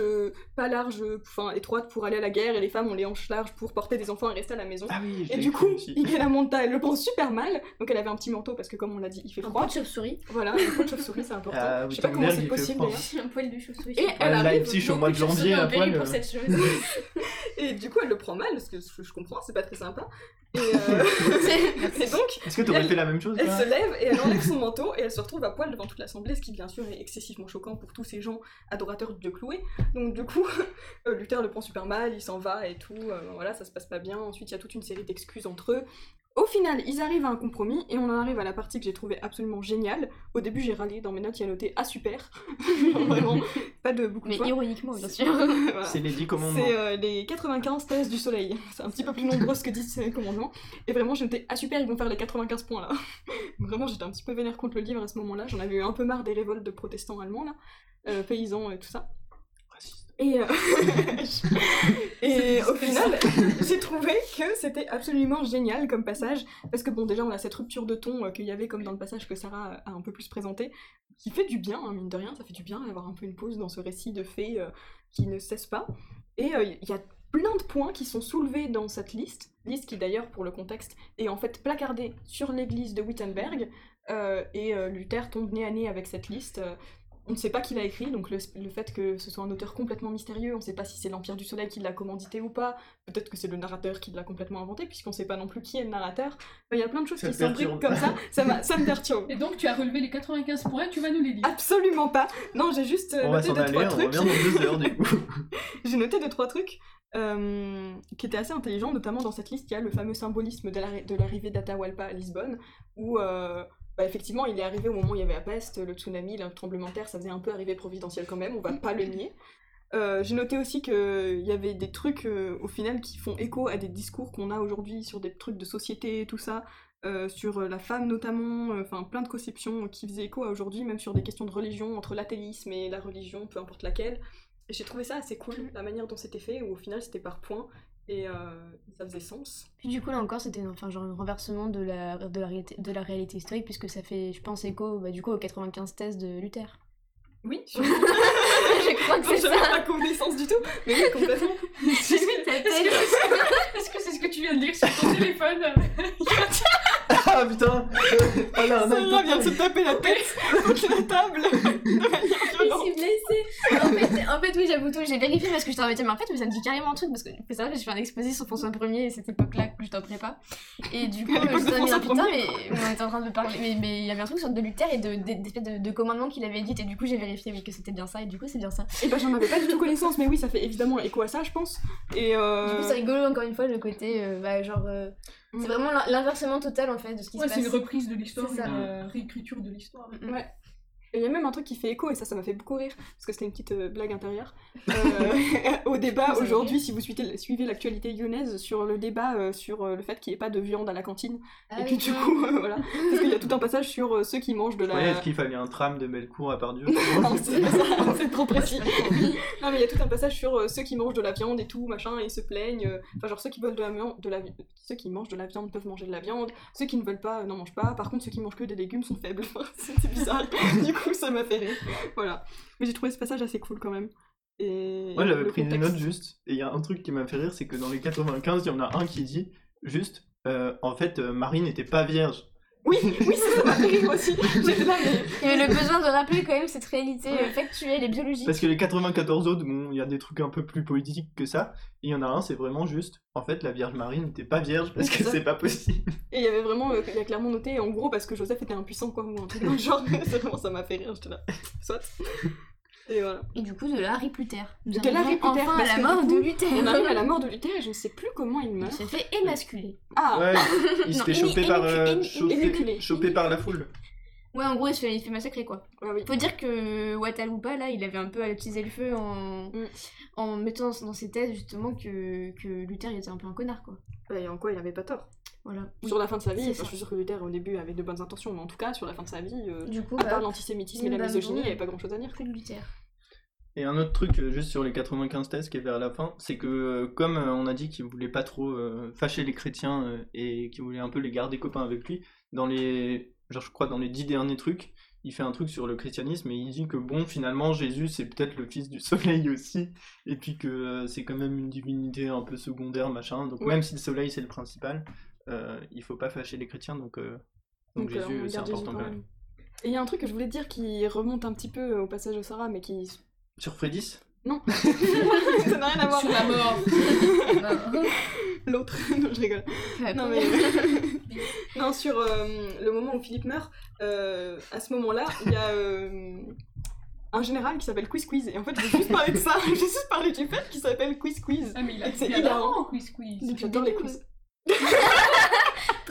pas larges, enfin étroites pour aller à la guerre, et les femmes ont les hanches larges pour porter des enfants et rester à la maison. Ah oui, Et du coup, Monta, elle le prend super mal. Donc elle avait un petit manteau parce que comme on l'a dit, il fait Un froid. de chauve-souris. Voilà, un chauve-souris, c'est important. Ah, je sais pas comment c'est possible d'ailleurs. Un poil de chauve-souris. Et elle arrive, Leipzig au mois de janvier, payé poil. et du coup elle le prend mal, parce que je, je comprends, c'est pas très sympa. Et, euh, et donc, Est-ce que t'aurais Elle- fait la même chose elle se lève et elle enlève son manteau et elle se retrouve à poil devant toute l'assemblée, ce qui bien sûr est excessivement choquant pour tous ces gens adorateurs du dieu cloué. Donc du coup, euh, Luther le prend super mal, il s'en va et tout, euh, voilà, ça se passe pas bien. Ensuite, il y a toute une série d'excuses entre eux. Au final, ils arrivent à un compromis et on en arrive à la partie que j'ai trouvée absolument géniale. Au début, j'ai râlé, dans mes notes, il y a noté Ah super Vraiment, pas de beaucoup de Mais fois. ironiquement, bien sûr. Voilà. C'est les 10 commandements. C'est euh, les 95 thèses du soleil. C'est un petit peu plus nombreux que 10 euh, commandements. Et vraiment, j'étais ah super, ils vont faire les 95 points là. vraiment, j'étais un petit peu vénère contre le livre à ce moment-là. J'en avais eu un peu marre des révoltes de protestants allemands là, euh, paysans et tout ça. Et, euh, et au final, j'ai trouvé que c'était absolument génial comme passage, parce que bon, déjà, on a cette rupture de ton euh, qu'il y avait comme dans le passage que Sarah a un peu plus présenté, qui fait du bien, hein, mine de rien, ça fait du bien d'avoir un peu une pause dans ce récit de faits euh, qui ne cesse pas. Et il y a plein de points qui sont soulevés dans cette liste, liste qui d'ailleurs, pour le contexte, est en fait placardée sur l'église de Wittenberg, et Luther tombe nez à nez avec cette liste. On ne sait pas qui l'a écrit, donc le, le fait que ce soit un auteur complètement mystérieux, on ne sait pas si c'est l'Empire du Soleil qui l'a commandité ou pas, peut-être que c'est le narrateur qui l'a complètement inventé, puisqu'on ne sait pas non plus qui est le narrateur. Enfin, Il y a plein de choses Ça qui s'imbriquent comme ça, ça, me perturbe. Et donc tu as relevé les 95 points, tu vas nous les dire. Absolument pas Non, j'ai juste euh, On va noté s'en deux, aller, trois on trucs. revient dans deux heures du coup. J'ai noté deux trois trucs euh, qui étaient assez intelligents, notamment dans cette liste, il y a le fameux symbolisme de l'arrivée d'Atahualpa à Lisbonne, où euh, bah, effectivement il est arrivé au moment où il y avait la peste, le tsunami, le tremblement de terre, ça faisait un peu arrivée providentielle quand même, on va pas le nier. Euh, J'ai noté aussi qu'il y avait des trucs euh, au final qui font écho à des discours qu'on a aujourd'hui sur des trucs de société et tout ça, euh, sur euh, la femme notamment, euh, enfin plein de conceptions qui faisaient écho à aujourd'hui, même sur des questions de religion, entre l'athéisme et la religion, peu importe laquelle. J'ai trouvé ça assez cool, la manière dont c'était fait, où au final c'était par points, et euh, ça faisait sens. Puis du coup, là encore, c'était enfin, genre un renversement de la, de, la réalité, de la réalité historique, puisque ça fait, je pense, écho bah, du coup aux 95 thèses de Luther. Oui, je je crois que c'est ça. pas connaissance du tout, mais oui, complètement. Est-ce que c'est ce que tu viens de dire sur ton téléphone? Ah putain là, Sarah vient de se taper la tête contre la table Je suis blessée. En fait, en fait oui, j'avoue tout. J'ai vérifié parce que je t'en mais en fait, mais ça me dit carrément un truc parce que savoir que j'ai fait un exposé sur François 1er à cette époque-là que je t'en pas. Et du coup, je me suis dit, putain, mais on était en train de parler, mais mais il y avait un truc sur de Luther et de, des espèces de, de commandements qu'il avait dit et du coup, j'ai vérifié oui, que c'était bien ça et du coup, c'est bien ça. Et bah j'en avais pas du tout connaissance, mais oui, ça fait évidemment écho à ça, je pense. Et euh... Du coup, c'est rigolo encore une fois le côté, euh, bah, genre, euh. C'est vraiment l'in- l'inversement total en fait de ce qui Ouais, se c'est passe. une reprise de l'histoire, C'est une euh, réécriture de l'histoire. Ouais. Et il y a même un truc qui fait écho, et ça, ça m'a fait beaucoup rire, parce que c'était une petite euh, blague intérieure. Euh, au débat aujourd'hui, si vous suivez, suivez l'actualité lyonnaise, sur le débat euh, sur euh, le fait qu'il n'y ait pas de viande à la cantine. Ah et oui. puis du coup, euh, voilà. Parce qu'il y a tout un passage sur euh, ceux qui mangent de la. Ouais, est-ce qu'il fallait un tram de Bellecour à Pardieu? Non, c'est c'est trop précis. non, mais il y a tout un passage sur euh, ceux qui mangent de la viande et tout, machin, et ils se plaignent. euh, Enfin, genre, ceux qui veulent de la viande, de la vi- ceux qui mangent de la viande peuvent manger de la viande, ceux qui ne veulent pas euh, n'en mangent pas. Par contre, ceux qui mangent que des légumes sont faibles. C'était bizarre. du coup, ça m'a fait rire. Voilà. Mais j'ai trouvé ce passage assez cool quand même. Et Moi j'avais pris des contexte- notes juste, et il y a un truc qui m'a fait rire, c'est que dans les 95, il y en a un qui dit juste, euh, en fait, euh, Marie n'était pas vierge. Oui, oui, ça m'a fait rire aussi. J'étais là, mais. Il y avait le besoin de rappeler quand même cette réalité factuelle et biologique. Parce que les 94 autres, bon, il y a des trucs un peu plus poétiques que ça, et il y en a un, c'est vraiment juste, en fait, la Vierge Marie n'était pas vierge parce que c'est pas possible. Et il y avait vraiment, euh, il y a clairement noté en gros parce que Joseph était impuissant quoi, ou un truc dans le genre. C'est vraiment, ça m'a fait rire, j'étais là. Soit. Et voilà. Et du coup, de la Harry Pluter. Nous De Harry enfin parce à la mort coup, de Luther. On arrive à la mort de Luther et je ne sais plus comment il Il meurt. se fait émasculer. Ah Ouais, il se fait choper par, euh, par la foule. Ouais, en gros, il se fait, il se fait massacrer quoi. Ouais, oui. Faut dire que Wataloupa, là, il avait un peu attisé le feu en, Mm. en mettant dans ses thèses justement que, que Luther il était un peu un connard quoi. Et en quoi il avait pas tort? Voilà. Sur la fin de sa vie, enfin, je suis sûre que Luther au début avait de bonnes intentions, mais en tout cas, sur la fin de sa vie, euh, Du coup, à bah, part l'antisémitisme et la misogynie, il n'y avait pas grand chose à dire. plus de Luther. Et un autre truc, euh, juste sur les 95 thèses qui est vers la fin, c'est que euh, comme on a dit qu'il voulait pas trop euh, fâcher les chrétiens euh, et qu'il voulait un peu les garder copains avec lui, dans les, genre je crois dans les dix derniers trucs, il fait un truc sur le christianisme et il dit que bon, finalement Jésus c'est peut-être le fils du soleil aussi, et puis que euh, c'est quand même une divinité un peu secondaire machin. Donc Ouais. même si le soleil c'est le principal, il faut pas fâcher les chrétiens, donc euh, donc, euh, on Jésus c'est garde Jésus important quand même. Et il y a un truc que je voulais te dire qui remonte un petit peu au passage de Sarah, mais qui. Sur Fredis Non Ça n'a rien à voir. Sur la mort. L'autre, non, je rigole. Non, mais. non, sur euh, le moment où Philippe meurt, euh, à ce moment-là, il y a. euh, un général qui s'appelle Quiz Quiz et en fait j'ai juste parlé de ça, j'ai juste parlé du fait qu'il s'appelle Quiz Quiz. Ah, mais il a C'est hilarant. avant quiz quiz. J'adore les quiz.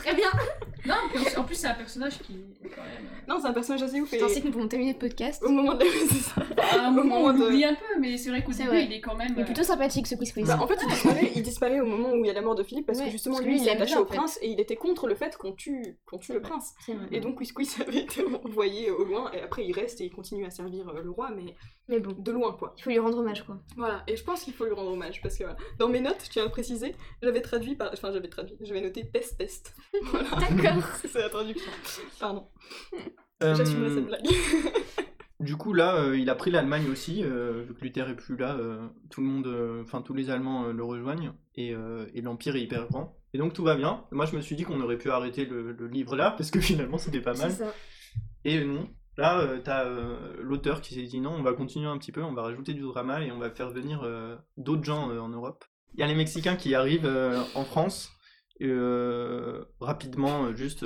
Très bien. Non, en plus, c'est un personnage qui est quand même. euh, Non, c'est un personnage assez ouf Je pensais que nous pouvons terminer le podcast. au moment de. À un Au moment, moment on de- l'oublie un peu, mais c'est vrai qu'au C'est début, vrai. il est quand même. Il est plutôt sympathique ce quiz quiz. Bah, en fait, il disparaît, il disparaît au moment où il y a la mort de Philippe parce Ouais, que justement parce lui lui, il est attaché bien, au prince et il était contre le fait qu'on tue, qu'on tue le prince. C'est vrai. Et donc Quiz Quiz avait été envoyé au loin et après il reste et il continue à servir euh, le roi mais Mais bon, de loin quoi. il faut lui rendre hommage quoi. Voilà, et je pense qu'il faut lui rendre hommage parce que voilà. dans mes notes, je tiens à le préciser, j'avais traduit par. Enfin, j'avais traduit, j'avais noté peste peste. Voilà. D'accord. C'est la traduction. Pardon, Euh, j'assumerai cette blague. Du coup, là, euh, il a pris l'Allemagne aussi, euh, vu que Luther est plus là, euh, tout le monde, euh, enfin tous les Allemands euh, le rejoignent, et, euh, et l'Empire est hyper grand. Et donc tout va bien. Moi, je me suis dit qu'on aurait pu arrêter le, le livre là, parce que finalement, c'était pas mal. C'est ça. Et non. Là, euh, t'as euh, l'auteur qui s'est dit non, on va continuer un petit peu, on va rajouter du drama et on va faire venir euh, d'autres gens en Europe. Il y a les Mexicains qui arrivent en France. rapidement, juste,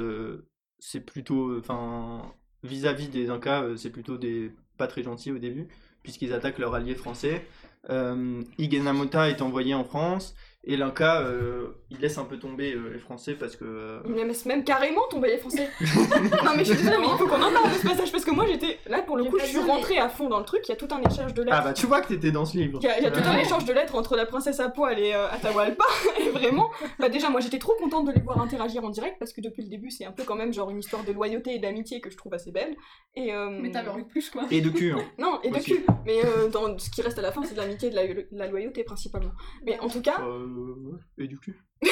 c'est plutôt, enfin, vis-à-vis des Incas, c'est plutôt des pas très gentils au début, puisqu'ils attaquent leur allié français. Igenamota est envoyé en France. Et l'Inca, euh, il laisse un peu tomber euh, les Français parce que. euh, Il me laisse même carrément tomber les Français. non mais je suis désolée, mais il faut qu'on en parle de ce passage parce que moi j'étais là pour le J'ai coup, pas je suis dit, rentrée à fond dans le truc. Il y a tout un échange de lettres. Ah bah tu vois que t'étais dans ce livre. Il y a, il y a tout un Euh, échange de lettres entre la princesse à poil et euh, Atahualpa, et vraiment, bah déjà moi j'étais trop contente de les voir interagir en direct parce que depuis le début c'est un peu quand même genre une histoire de loyauté et d'amitié que je trouve assez belle. Et euh, Mais t'avais envie de plus, quoi. Et de cul. hein. non et de Aussi. cul, mais euh, dans ce qui reste à la fin c'est de l'amitié et de la, de la loyauté principalement. Mais en tout cas, Euh, et du cul.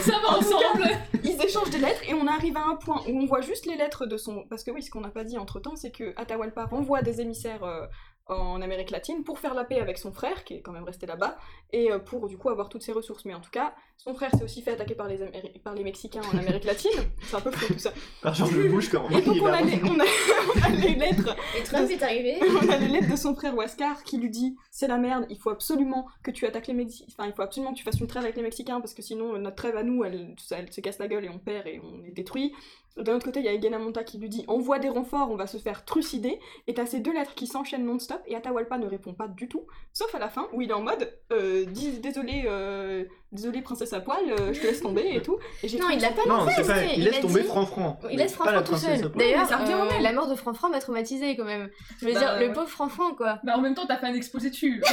Ça va ensemble. ils échangent des lettres et on arrive à un point où on voit juste les lettres de son. Parce que oui, ce qu'on n'a pas dit entre temps, c'est que Atahualpa renvoie des émissaires euh, en Amérique latine pour faire la paix avec son frère, qui est quand même resté là-bas, et euh, pour du coup avoir toutes ses ressources. Mais en tout cas, son frère s'est aussi fait attaquer par les, Améri- par les Mexicains en Amérique latine. C'est un peu fou tout ça. Par George Bush quand Et donc on a, les, on, a, on a les lettres Et Trump est arrivé. on a les lettres de son frère Huascar qui lui dit c'est la merde, il faut absolument que tu attaques les Mexicains, enfin il faut absolument que tu fasses une trêve avec les Mexicains parce que sinon notre trêve à nous elle se casse la gueule et on perd et on est détruit. D'un autre côté, il y a Egenamonta qui lui dit envoie des renforts, on va se faire trucider. Et t'as ces deux lettres qui s'enchaînent non-stop et Atahualpa ne répond pas du tout, sauf à la fin où il est en mode euh, désolé, euh, désolé princesse à poil, euh, je te laisse tomber et tout. Et j'ai Non, trouvé il l'a pas Non, fait, c'est pas. Il il laisse tomber dit- Franfran. Il laisse Franfran tout seul. D'ailleurs, euh, la mort de Franfran m'a traumatisé quand même. Je veux Bah, dire, le ouais. pauvre Franfran quoi. Bah, en même temps, t'as fait un exposé dessus.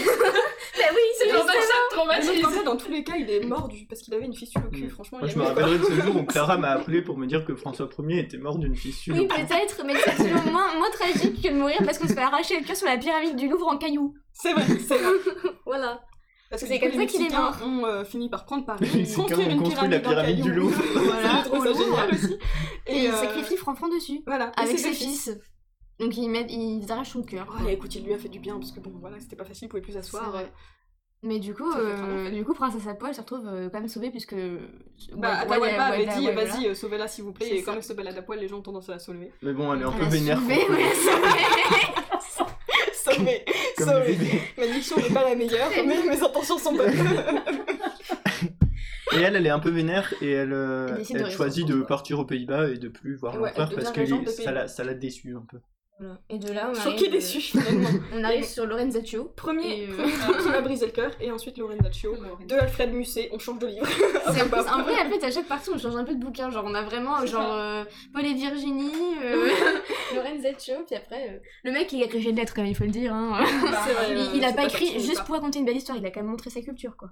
Bah oui, C'est genre ça traumatise. en fait, dans tous les cas, il est mort du... parce qu'il avait une fissure au cul, Mm. franchement. Moi, il je me rappellerai de ce jour où Clara m'a appelé pour me dire que François Ier était mort d'une fissure. Oui, peut-être, mais c'est toujours moins, moins tragique que de mourir parce qu'on se fait arracher le cœur sur la pyramide du Louvre en cailloux. C'est vrai, c'est vrai. Voilà. Parce que C'est comme les ça qu'il est mort. ont euh, fini par prendre Paris, Les Mexicains construire ont une construit la pyramide, pyramide du. Louvre. Voilà, Louvre. génial aussi. Et il euh, sacrifie Franfran dessus. Voilà, et Avec ses fils. Donc ils, mettent, ils arrachent son cœur. Ouais, écoute, il lui a fait du bien parce que bon, voilà, c'était pas facile, il pouvait plus s'asseoir. Mais du coup, euh, du coup, Princesse à poil se retrouve euh, quand même sauvée puisque. Bah, Atahualpa ouais, avait ouais, dit, vas-y, voilà. euh, sauvez-la s'il vous plaît, et quand ça. elle se balade à poil, les gens ont tendance à la soulever. Mais bon, elle est un Elle peu vénère. Franfran. ouais, sauvée. Sauvé, Comme bébé. Ma diction n'est pas la meilleure, mais mes intentions sont bonnes. Et elle, elle est un peu vénère et elle, Elle choisit de partir aux Pays-Bas et de plus voir Ouais, l'empereur elle parce que ça l'a- ça l'a déçu un peu. Voilà. Et de là, on arrive, euh, finalement. On arrive sur Lorenzaccio. Premier, euh, premier truc qui m'a brisé le cœur, et ensuite Lorenzaccio. De Alfred Musset, on change de livre. C'est en, vrai, en fait, à chaque partie, on change un peu de bouquin. Genre, on a vraiment, genre, euh, Paul et Virginie, euh, Lorenzaccio, puis après, le mec, il a écrit de lettres, quand même, il faut le dire. Hein. Vrai, il, il a pas écrit juste pour raconter une belle histoire, il a quand même montré sa culture, quoi.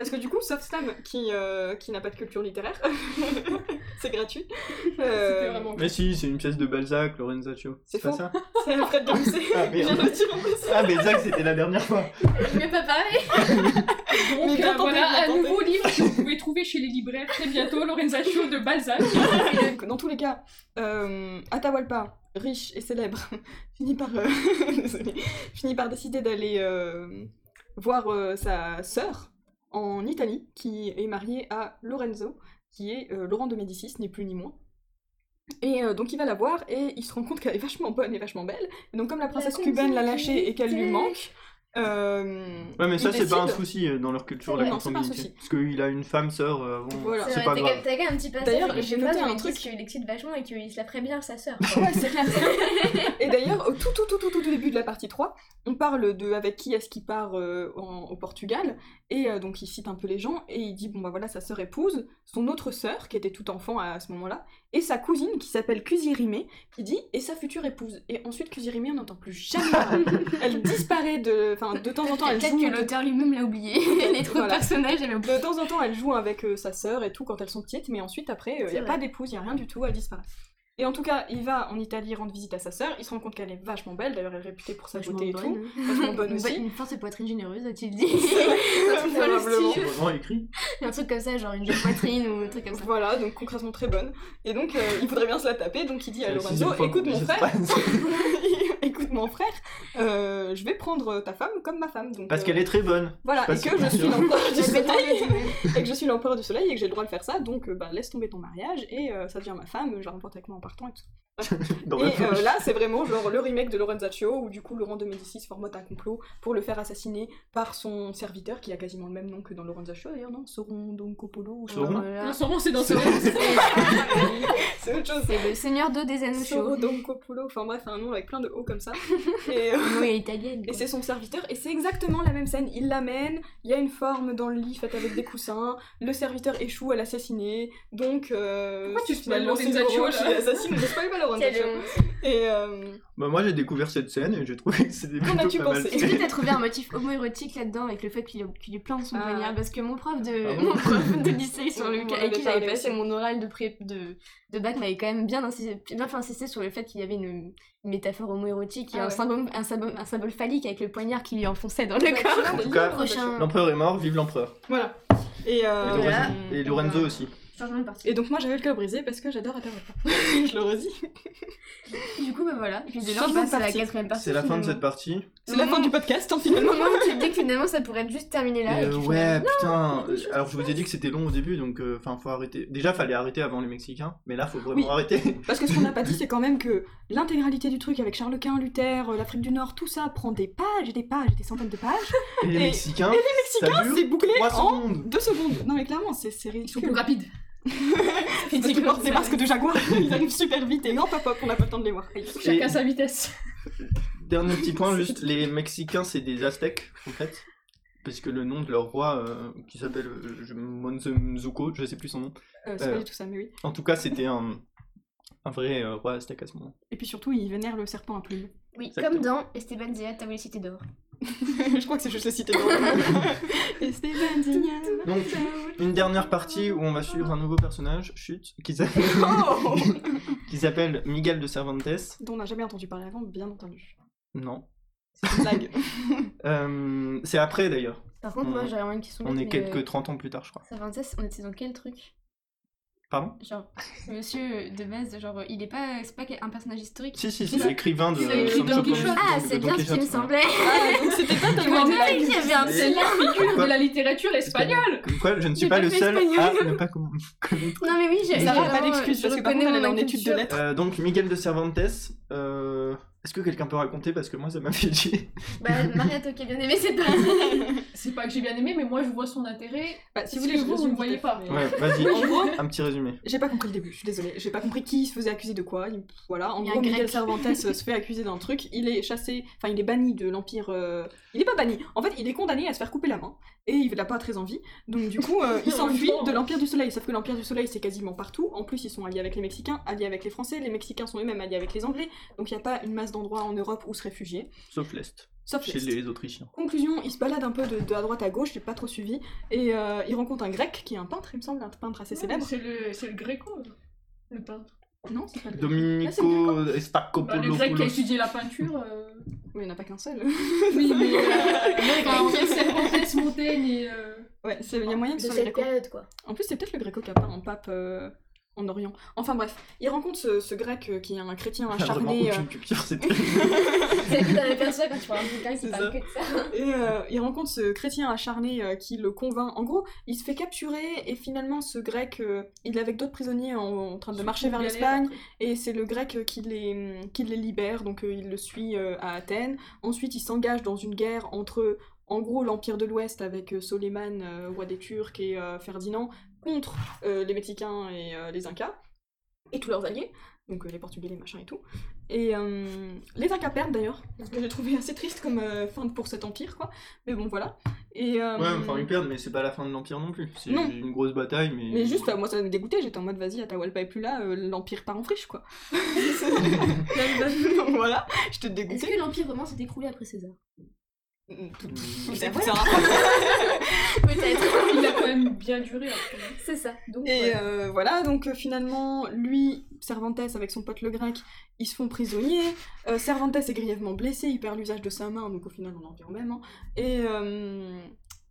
Parce que du coup, sauf Stam, qui, euh, qui n'a pas de culture littéraire, c'est gratuit. Euh, C'était vraiment Mais si, c'est une pièce de Balzac, Lorenzaccio. C'est C'est pas ça C'est Alfred de Musset. Ah, merde. le dire en plus. Ah, mais Zach, c'était la dernière fois. Je vais pas parler. Donc Mais bien euh, voilà, un tenté. nouveau livre que vous pouvez trouver chez les libraires très bientôt, Lorenzaccio de Balzac. Dans tous les cas, euh, Atahualpa, riche et célèbre, finit par, euh, désolée, finit par décider d'aller euh, voir euh, sa sœur en Italie, qui est mariée à Lorenzo, qui est euh, Laurent de Médicis, ni plus ni moins. Et euh, donc il va la voir et il se rend compte qu'elle est vachement bonne et vachement belle. Et donc comme la princesse cubaine l'a lâchée et qu'elle lui manque, euh, Ouais, mais ça, c'est pas un souci euh, dans leur culture, la consanguinité. Parce qu'il a une femme, sœur euh, avant. Voilà. C'est pas grave. t'as un petit passage. D'ailleurs, j'ai noté un truc. qu'il l'excite vachement et qu'il se la ferait bien sa sœur. Ouais, c'est clair. Et d'ailleurs, au tout, tout, tout, tout, tout début de la partie 3, on parle de avec qui est-ce qu'il part euh, en- au Portugal, et euh, donc il cite un peu les gens, et il dit, bon bah voilà, sa sœur épouse, son autre sœur, qui était tout enfant à, ce moment-là, et sa cousine, qui s'appelle Cusirimé, qui dit, et sa future épouse. Et ensuite, Cusirimé, on n'entend plus jamais parler. Elle disparaît de... Enfin, de temps en temps, elle Peut-être que l'auteur lui-même l'a oublié. Les trop de Voilà. personnages, oublié. De temps en temps, elle joue avec euh, sa sœur et tout quand elles sont petites, mais ensuite, après, il C'est n'y a vrai. pas d'épouse, il n'y a rien du tout, elle disparaît. Et en tout cas, il va en Italie rendre visite à sa sœur, il se rend compte qu'elle est vachement belle, d'ailleurs elle est réputée pour sa beauté et tout. Vachement bonne Une aussi. Une force de poitrine généreuse, a-t-il dit Probablement. écrit. Un truc comme ça, genre une jolie poitrine ou un truc comme ça. Voilà, donc concrètement très bonne. Et donc euh, il faudrait bien se la taper, donc il dit à Lorenzo, écoute mon frère, écoute mon frère, euh, je vais prendre ta femme comme ma femme. Donc, Parce euh, qu'elle est très bonne. Voilà, et que je suis l'empereur du soleil, et que je suis l'empereur du soleil et que j'ai le droit de faire ça, donc euh, bah, laisse tomber ton mariage et euh, ça devient ma femme, je la remporte avec moi en partant et tout. Dans Et euh, là, c'est vraiment genre le remake de Lorenzaccio où du coup Laurent de Médicis formote un complot pour le faire assassiner par son serviteur qui a quasiment le même nom que dans Lorenzaccio d'ailleurs, non? Sauron Doncopolo ou Sauron Voilà. Non, sûrement c'est dans ce C'est autre chose. C'est le seigneur d'eau des anneaux Sauron chauds. Doncopolo, enfin bref, un nom avec plein de O comme ça. Et, euh, Le nom est italien. et c'est son serviteur, et c'est exactement la même scène. Il l'amène, il y a une forme dans le lit faite avec des coussins, le serviteur échoue à l'assassiner, donc. Euh, Pourquoi tu finalement, c'est Lorenzaccio, Laurent là qui l'assassine, Et euh, Bah, moi, j'ai découvert cette scène et j'ai trouvé que c'était plutôt as-tu pas mal Est-ce que t'as trouvé un motif homoérotique là-dedans avec le fait qu'il qu'il lui plante son Ah. poignard Parce que mon prof de, Ah bon mon prof de lycée sur On le en avec avait qui j'avais passé mon oral de, pré, de, de bac m'avait quand même bien insisté, bien fait insister sur le fait qu'il y avait une, métaphore homoérotique et Ah un, ouais. symbole, un, symbole, un symbole phallique avec le poignard qui lui enfonçait dans le bah, corps. tu En tout cas, Prochain. L'empereur est mort, vive l'empereur. Voilà. Et, euh, Et, voilà. Lorenzo- et Lorenzo aussi. Changement de partie. Et donc moi j'avais le cœur brisé parce que j'adore Atahualpa. je le redis. Du coup, bah voilà. Et puis de là, on Changement de passe à la partie. quatrième partie. C'est la fin de cette partie. C'est la fin du podcast, hein, finalement. Moment où tu te dis que finalement ça pourrait être juste terminé là. Et, et euh, puis ouais, finalement, putain. chose Alors, je vous ai dit que c'était long au début, donc euh, enfin, faut arrêter. Déjà, fallait arrêter avant les Mexicains, mais là, faut vraiment Oui. arrêter. Parce que ce qu'on n'a pas dit, c'est quand même que l'intégralité du truc avec Charles Quint, Luther, euh, l'Afrique du Nord, tout ça prend des pages et des pages et des centaines de pages. Et les Et- Mexicains, et les ça Mexicains, dure c'est bouclé 3 en secondes. deux secondes. Non mais clairement, c'est c'est Ils sont ridicule. plus rapides. Portent des masques de jaguar, ils arrivent super vite et hop hop hop, on n'a pas le temps de les voir. Chacun Et- sa vitesse. Dernier petit point, juste, les Mexicains, c'est des Aztèques, en fait. Parce que le nom de leur roi, euh, qui s'appelle euh, je- Monzemzuko, je sais plus son nom. Euh, c'est Euh. pas du tout ça, mais oui. En tout cas, c'était un, un vrai euh, roi aztèque à ce moment. Et puis surtout, ils vénèrent le serpent à plumes. Oui, Exactement. comme dans Esteban Zia, t'as voulu citer d'or. Je crois que c'est juste le cité. Donc, une dernière partie où on va suivre un nouveau personnage, chut, qui s'appelle Oh qui s'appelle Miguel de Cervantes. Dont on n'a jamais entendu parler avant, bien entendu. Non. C'est une blague. Euh, c'est après d'ailleurs. Par contre, On- moi j'aurais vraiment une question. On est quelques euh, 30 ans plus tard, je crois. Cervantes, on était dans quel truc? Pardon Genre, ce monsieur de base, genre, il est pas. C'est pas un personnage historique Si, si, C'est c'est l'écrivain de a écrit Don Quichotte. Ah, c'est Don bien ce qui Quichotte, me semblait Ah, donc c'était pas blague. disais qu'il y avait un C'est la figure de la littérature espagnole. Comme quoi, je ne suis pas, le seul à ne pas con- connaître. Non, mais oui, j'ai. Sarah j'ai a pas d'excuse je parce que par contre elle est mon en études de lettres. Euh, donc, Miguel de Cervantes, euh, est-ce que quelqu'un peut raconter Parce que moi, ça m'a fait chier. Bah, Maria, as bien aimé cette partie. C'est pas que j'ai bien aimé, mais moi je vois son intérêt. Bah, si vous voulez, vous, vous ne voyez pas. fait. Ouais, vas-y, En gros, un petit résumé. J'ai pas compris le début, je suis désolée. J'ai pas compris qui se faisait accuser de quoi. Il- Voilà, en gros, Miguel. Cervantes se fait accuser d'un truc. Il est chassé, enfin, il est banni de l'Empire. euh, Il est pas banni. En fait, il est condamné à se faire couper la main. Et il n'a pas très envie. Donc, du coup, euh, il s'enfuit de l'Empire du Soleil. Sauf que l'Empire du Soleil, c'est quasiment partout. En plus, ils sont alliés avec les Mexicains, alliés avec les Français. Les Mexicains sont eux-mêmes alliés avec les Anglais. Donc, il n'y a pas une masse d'endroits en Europe où se réfugier. Sauf l'Est, Sauf chez les Autrichiens. Conclusion, il se balade un peu de, de à droite à gauche, j'ai pas trop suivi, et euh, il rencontre un grec qui est un peintre, il me semble, un peintre assez célèbre. C'est le, c'est le gréco, le peintre. Non, c'est pas le grec. Domenico Bah, le Espacopoulos. grec qui a étudié la peinture. euh, Oui, il n'y en a pas qu'un seul. Oui, mais. Euh, y a Cervantes, Montaigne et. euh, ouais, c'est- il y a moyen que De ce soit le cette période, quoi. En plus, c'est peut-être le gréco qui a peint un pape euh, en Orient. Enfin bref, il rencontre ce, ce grec euh, qui est un chrétien Ah, acharné. euh, c'est terrible. C'est que t'avais perçu quand tu vois un bouquin qui parle ça. que de ça. Et euh, il rencontre ce chrétien acharné euh, qui le convainc. En gros, il se fait capturer et finalement ce grec, euh, il est avec d'autres prisonniers en, en train de surtout marcher vers l'Espagne et c'est le grec qui les, qui les libère, donc euh, il le suit euh, à Athènes. Ensuite, il s'engage dans une guerre entre, en gros, l'Empire de l'Ouest avec euh, Soleiman, euh, roi des Turcs, et euh, Ferdinand, contre euh, les Mexicains et euh, les Incas, et tous leurs alliés, donc euh, les Portugais, les machins et tout. Et euh, les Incas perdent d'ailleurs, ce que j'ai trouvé assez triste comme euh, fin pour cet empire, quoi. Mais bon, voilà. Et, euh, Ouais, enfin ils perdent, mais c'est pas la fin de l'Empire non plus. C'est Non. une grosse bataille, mais. Mais juste, euh, moi ça me dégoûtait, j'étais en mode vas-y, Atahualpa est plus là, euh, l'Empire part en friche quoi. Donc voilà, j'étais Est-ce dégoûtée. que l'Empire romain s'est écroulé après César? C'est ça. Peut-être. Il a quand même bien duré hein. C'est ça. Donc, Et voilà. euh, voilà, donc euh, finalement, lui, Cervantes avec son pote le grec, ils se font prisonniers. Euh, Cervantes est grièvement blessé, il perd l'usage de sa main, donc au final on en vient au même. hein. Et euh,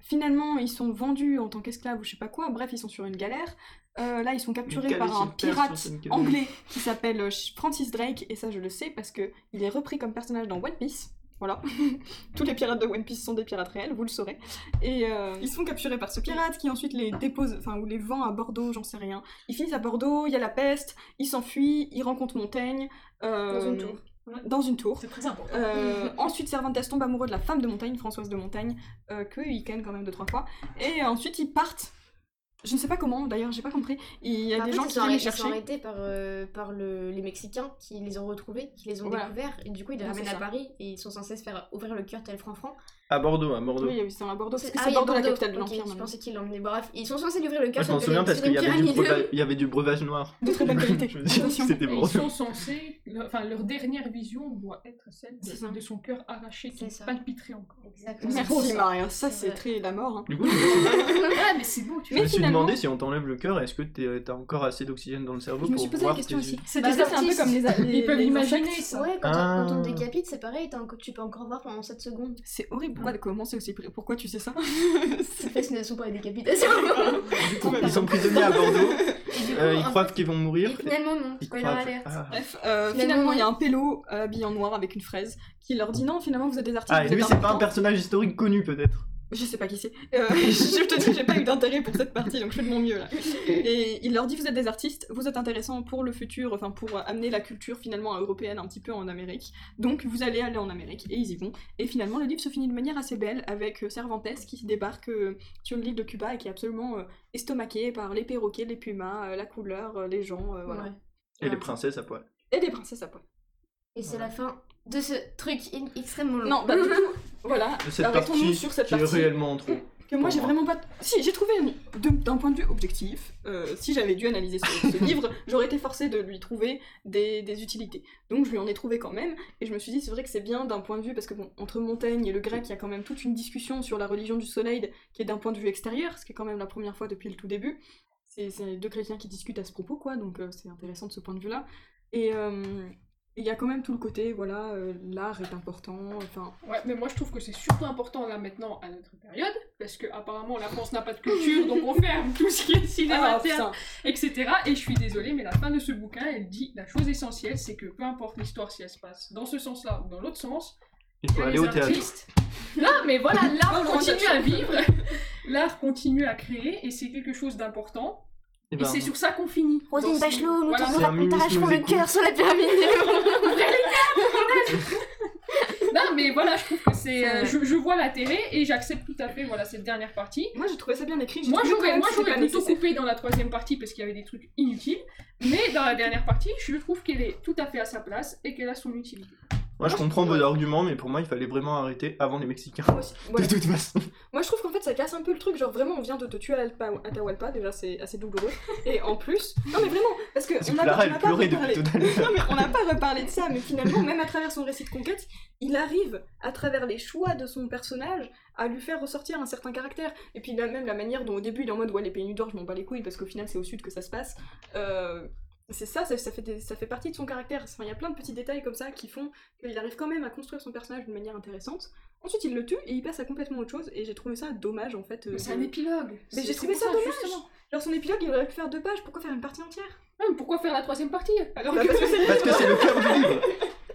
finalement, ils sont vendus en tant qu'esclaves ou je sais pas quoi. Bref, ils sont sur une galère. Euh, là, ils sont capturés par un pirate anglais qui s'appelle Francis Drake, et ça je le sais parce que il est repris comme personnage dans One Piece. Voilà. Tous les pirates de One Piece sont des pirates réels, vous le saurez. Et euh, ils sont capturés par ce pirate qui ensuite les dépose, enfin, ou les vend à Bordeaux, j'en sais rien. Ils finissent à Bordeaux, il y a la peste, ils s'enfuient, ils rencontrent Montaigne. euh, Dans une tour. Dans une tour. C'est très important. Euh, ensuite, Cervantes tombe amoureux de la femme de Montaigne, Françoise de Montaigne, euh, que il ken quand même deux trois fois. Et ensuite, ils partent. Je ne sais pas comment, d'ailleurs, j'ai pas compris. Il y a En des gens qui sont les arrêtés- ils sont arrêtés par, euh, par le- les Mexicains qui les ont retrouvés, qui les ont Voilà. découverts, et du coup ils les ramènent à. Paris et ils sont censés se faire ouvrir le cœur tel franc-franc. À Bordeaux, à Bordeaux. Oui, oui, c'est à Bordeaux, parce que Ah c'est oui, Bordeaux la Bordeaux. capitale de l'Empire. Je maintenant. pensais qu'ils l'emmenaient. Bref, ils sont censés lui ouvrir le cœur je m'en souviens parce qu'il y il y avait du breuvage noir. De très bonne qualité. Je. C'était bon. ils sont censés, enfin leur dernière vision doit être celle de, de son cœur arraché qui palpiterait encore. Exactement. Merci Maria, ça C'est très la mort. hein. Du coup, je me suis- Ouais, mais c'est beau, tu je Mais me suis demandé si on t'enlève le cœur, est-ce que t'as encore assez d'oxygène dans le cerveau Je me pour suis posé la voir question aussi. C'est Bah, un peu comme les, Ils peuvent les imaginer insectes. ça. Ouais, quand, Ah. on, quand on décapite, c'est pareil, tu peux encore voir pendant 7 secondes. C'est horrible. Pourquoi comment c'est aussi Pourquoi tu sais ça? C'est fascination pour les décapitations. Du coup, ils sont prisonniers à Bordeaux, Et du coup, euh, ils en croient fait- qu'ils vont Et mourir. finalement, non. Ils croient-. Ah. Bref, euh, Finalement, il y a un pélo euh, habillé en noir avec une fraise qui leur dit non, finalement, vous êtes des artistes. Ah, et lui, c'est pas un personnage historique connu, peut-être. Je sais pas qui c'est. Euh, je te dis que j'ai pas eu d'intérêt pour cette partie, donc je fais de mon mieux là. Et il leur dit vous êtes des artistes, vous êtes intéressants pour le futur, enfin pour amener la culture finalement européenne un petit peu en Amérique. Donc vous allez aller en Amérique et ils y vont. Et finalement le livre se finit de manière assez belle avec euh, Cervantes qui débarque euh, sur l'île de Cuba et qui est absolument estomaqué par les perroquets, les pumas, la couleur, les gens, euh, voilà. Ouais. Et les princesses à poil. Et les princesses à poil. Et c'est la fin de ce truc extrêmement long. Non, bah du coup, voilà. De cette partie sur cette qui est partie. réellement trop. que moi j'ai vraiment pas. Si, j'ai trouvé d'un point de vue objectif, euh, si j'avais dû analyser ce, ce livre, j'aurais été forcée de lui trouver des, des utilités. Donc je lui en ai trouvé quand même, et je me suis dit c'est vrai que c'est bien d'un point de vue parce que bon, entre Montaigne et le grec, il y a quand même toute une discussion sur la religion du soleil qui est d'un point de vue extérieur, ce qui est quand même la première fois depuis le tout début. C'est c'est deux chrétiens qui discutent à ce propos, quoi, donc euh, c'est intéressant de ce point de vue-là. Et euh, il y a quand même tout le côté, voilà, euh, l'art est important, enfin, Ouais, mais moi je trouve que c'est surtout important là maintenant à notre période, parce que apparemment la France n'a pas de culture, donc on ferme tout ce qui est cinéma, Ah, théâtre, etc. Et je suis désolée, mais la fin de ce bouquin, elle dit la chose essentielle, c'est que peu importe l'histoire si elle se passe dans ce sens-là ou dans l'autre sens, Il faut aller théâtre. Non, mais voilà, l'art continue à vivre, l'art continue à créer, et c'est quelque chose d'important. Eh Et ben, c'est sur ça qu'on finit. Ce- Bachelot, nous t'arracherons le cœur sur la pyramide. Non, mais voilà, je trouve que c'est. euh, je, je vois l'intérêt et j'accepte tout à fait voilà, cette dernière partie. Moi j'ai trouvé ça bien écrit. Moi j'aurais moi j'aurais plutôt coupé dans la troisième partie parce qu'il y avait des trucs inutiles, mais dans la dernière partie, je trouve qu'elle est tout à fait à sa place et qu'elle a son utilité. Moi, je comprends vos arguments, mais pour moi, il fallait vraiment arrêter avant les Mexicains. Moi aussi. De toute façon. Moi je trouve qu'en fait ça casse un peu le truc, genre vraiment on vient de te tuer à Alpa- Atahualpa, déjà c'est assez douloureux. Et en plus, non mais vraiment, parce que on a, Clara, on elle a pas reparlé. depuis tout à l'heure. Non mais on n'a pas reparlé de ça, mais finalement même à travers son récit de conquête, il arrive à travers les choix de son personnage à lui faire ressortir un certain caractère. Et puis là même la manière dont au début il est en mode ouais les pays du Nord je m'en bats les couilles parce qu'au final c'est au sud que ça se passe. Euh, C'est ça, ça, ça fait des- ça fait partie de son caractère. Enfin, il y a plein de petits détails comme ça qui font qu'il arrive quand même à construire son personnage d'une manière intéressante. Ensuite, il le tue et il passe à complètement autre chose. Et j'ai trouvé ça dommage en fait. euh, c'est un épilogue. Mais j'ai trouvé ça dommage. justement. Genre son épilogue, il aurait pu faire deux pages. Pourquoi faire une partie entière? Mais pourquoi faire la troisième partie? Alors Bah, que- parce que c'est le cœur du livre.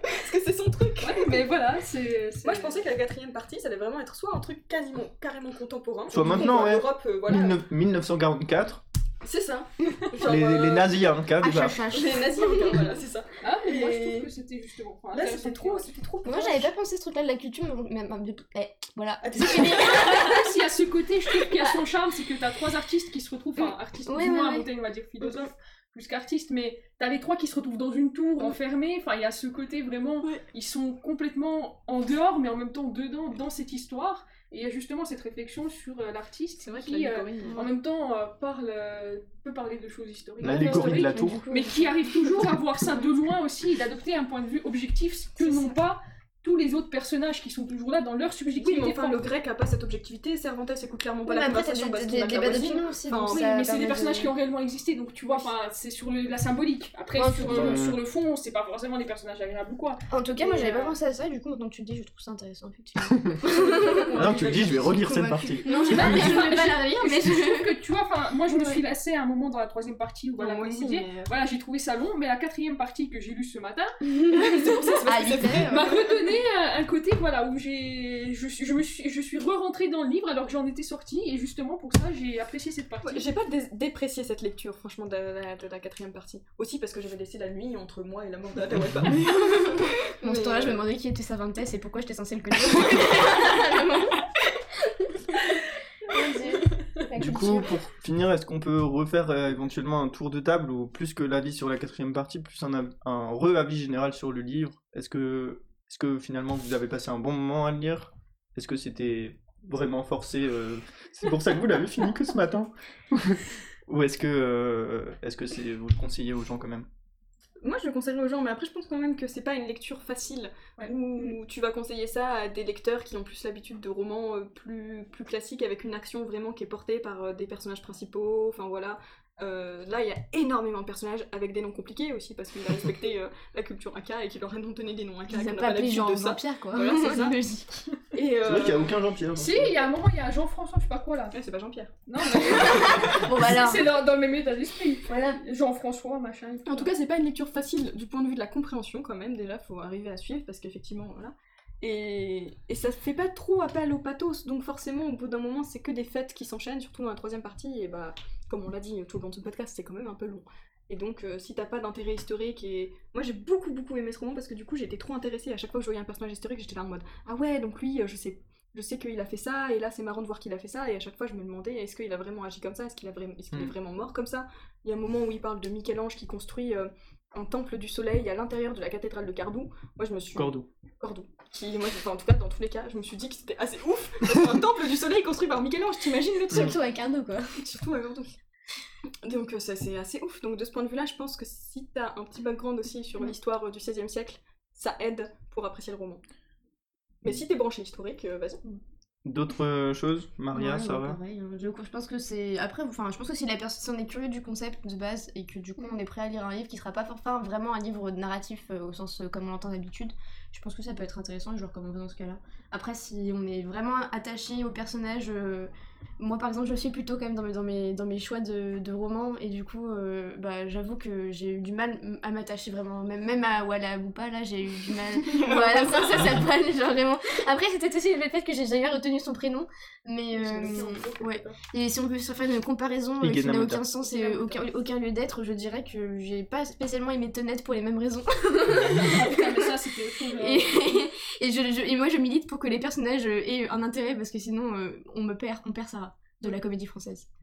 parce que c'est son truc. Ouais, mais voilà, c'est. Moi, je pensais que la quatrième partie, ça allait vraiment être soit un truc quasiment, carrément contemporain. Soit maintenant, ouais. l'Europe, euh, voilà. 19- 1944, C'est ça. Genre, les, euh, les nazis, hein, cas, déjà. HHH. Les nazis, voilà, c'est ça. Ah, mais moi je trouve que c'était justement. enfin, Là, c'était trop, c'était trop. Moi, j'avais pas pensé ce truc-là de la culture, mais même. même- eh, voilà. Ah, S'il y a ce côté, je trouve qu'il y a son charme, c'est que t'as trois artistes qui se retrouvent, enfin artistes Ouais, ouais, moins ouais. Montaigne, on va dire philosophe, plus qu'artistes, mais t'as les trois qui se retrouvent dans une tour enfermés, enfin il y a ce côté vraiment, Ouais. ils sont complètement en dehors, mais en même temps dedans, dans cette histoire, et il y a justement cette réflexion sur euh, l'artiste qui, euh, en même temps, euh, parle, euh, peut parler de choses historiques. L'allégorie de la historiques, tour. mais qui arrive toujours à voir ça de loin aussi et d'adopter un point de vue objectif que n'ont ça. pas tous les autres personnages qui sont toujours là dans leur Oui, subjectivité. mais enfin, le grec a pas cette objectivité, Cervantes écoute clairement pas la conversation des, parce des, qu'il a des de la débats voisine. d'opinion aussi. Enfin, donc Oui, ça mais c'est des personnages de- qui ont réellement existé, donc tu vois, enfin, c'est sur le- la symbolique. Après, sur, euh, ça. le fond, c'est pas forcément des personnages agréables ou quoi. En tout cas, moi j'avais pas euh, pensé à ça, du coup, maintenant que tu le dis, je trouve ça intéressant, effectivement. Maintenant que tu le dis, je vais relire cette partie. Non, j'ai pas, je vais pas la relire, mais je trouve que tu vois, enfin, moi je me suis lassée à un moment dans la troisième partie où voilà, mais- voilà, j'ai trouvé ça long, mais la quatrième partie que j'ai lue ce matin Ah, vite fait, m'a redonné un, un côté voilà où j'ai je me suis je suis re-rentrée dans le livre alors que j'en étais sortie et justement pour ça j'ai apprécié cette partie. Ouais, J'ai pas dé- déprécié cette lecture, franchement, de la, de la quatrième partie. Aussi parce que j'avais laissé la nuit entre moi et la mort de Atahualpa. Dans ce temps-là, je me euh, demandais qui était Cervantes et pourquoi j'étais censée le connaître. Du coup, pour finir, est-ce qu'on peut refaire euh, éventuellement un tour de table ou plus que l'avis sur la quatrième partie, plus un, un re-avis général sur le livre? Est-ce que, est que finalement vous avez passé un bon moment à le lire? Est-ce que c'était vraiment forcé euh, C'est pour ça que vous l'avez fini que ce matin? Ou est-ce que, euh, est-ce que c'est, vous le conseillez aux gens quand même? Moi, je le conseillerais aux gens, mais après, je pense quand même que c'est pas une lecture facile Ouais. où tu vas conseiller ça à des lecteurs qui ont plus l'habitude de romans euh, plus, plus classiques avec une action vraiment qui est portée par des personnages principaux. Enfin voilà. Euh, là, il y a énormément de personnages avec des noms compliqués aussi parce qu'il a respecté euh, la culture Inca et qu'il leur a donné des noms Inca. Ils qu'on ont n'a pas appelé l'habitude Jean de ça. Jean-Pierre, quoi. Voilà, c'est ça. Et C'est vrai qu'il n'y a euh... aucun Jean-Pierre. Si, euh, il y a un moment, il y a Jean-François, je sais pas quoi là. ouais, c'est pas Jean-Pierre. Non, mais Bon, bah alors. c'est dans, dans le même état d'esprit. Voilà, Jean-François, machin. En tout cas, c'est pas une lecture facile du point de vue de la compréhension quand même. Déjà, faut arriver à suivre parce qu'effectivement, voilà. Et, et ça fait pas trop appel au pathos, donc forcément, au bout d'un moment, c'est que des fêtes qui s'enchaînent, surtout dans la troisième partie. Et bah, comme on l'a dit tout le long de ce podcast, c'est quand même un peu long. Et donc, euh, si t'as pas d'intérêt historique, et moi j'ai beaucoup beaucoup aimé ce roman parce que du coup, j'étais trop intéressée. À chaque fois que je voyais un personnage historique, j'étais là en mode Ah ouais, donc lui, euh, je sais. Je sais qu'il a fait ça, et là c'est marrant de voir qu'il a fait ça, et à chaque fois je me demandais est-ce qu'il a vraiment agi comme ça, est-ce qu'il qu'il est Mm. vraiment mort comme ça? Il y a un moment où il parle de Michel-Ange qui construit euh, un temple du soleil à l'intérieur de la cathédrale de Cordoue. Moi je me suis. Cordoue. Cordoue. Qui, moi, enfin, en tout cas, dans tous les cas, je me suis dit que c'était assez ouf. parce qu'un temple du soleil construit par Michel-Ange, t'imagines le truc Surtout avec Arnaud, quoi. Surtout à Cordoue. Donc euh, ça c'est assez ouf. Donc de ce point de vue-là, je pense que si t'as un petit background aussi sur l'histoire euh, du XVIe siècle, ça aide pour apprécier le roman. Mais si t'es branché historique, euh, vas-y. D'autres euh, choses Maria, Ouais, ça va pareil, hein. je, je pense que c'est. Après, enfin, je pense que si la personne est curieuse du concept de base et que du coup on est prêt à lire un livre qui sera pas forcément vraiment un livre narratif euh, au sens euh, comme on l'entend d'habitude, je pense que ça peut être intéressant et je le recommande dans ce cas-là. Après, si on est vraiment attaché au personnage, euh, moi par exemple, je suis plutôt quand même dans mes, dans mes, dans mes choix de, de romans et du coup, euh, bah, j'avoue que j'ai eu du mal à m'attacher vraiment, même, même à Walla Boupa, là j'ai eu du mal. voilà, ça, ça, ça genre vraiment. Après, c'était aussi le fait que j'ai jamais retenu son prénom, mais euh, ouais. Et si on peut se faire une comparaison euh, qui n'a aucun sens et aucun, aucun lieu d'être, je dirais que j'ai pas spécialement aimé Tenet pour les mêmes raisons. Et, et, je, je- et moi je milite pour que les personnages euh, aient un intérêt parce que sinon euh, on me perd, on perd Sarah de la comédie française.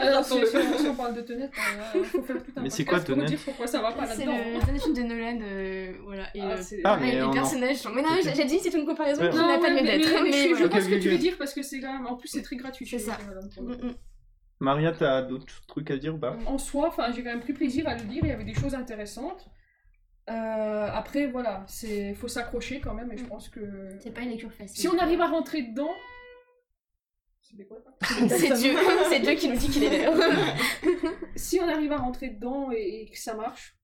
Alors, si, si on, si on parle de Tenet, il faut faire tout un Mais c'est podcast quoi, pour Tenet dire pourquoi ça va pas C'est là-dedans. le dernier film de Nolan, euh, voilà. Et, Ah, euh, c'est- Ah, mais les en- personnages sont... Mais non, j'ai dit c'est une comparaison Ouais. qui n'a pas lieu mais, d'être. mais- mais je, je vois ce que tu veux dire parce que c'est quand même. En plus, c'est très gratuit. C'est ça. Mm, mm. Maria, t'as d'autres trucs à dire ou pas? En soi, enfin, j'ai quand même pris plaisir à le lire, il y avait des choses intéressantes. Euh, après, voilà, c'est faut s'accrocher quand même, et je pense que C'est pas une lecture facile. si on arrive à rentrer dedans. Quoi C'est Dieu, c'est Dieu qui nous dit qu'il est là. Si si on arrive à rentrer dedans et, et que ça marche,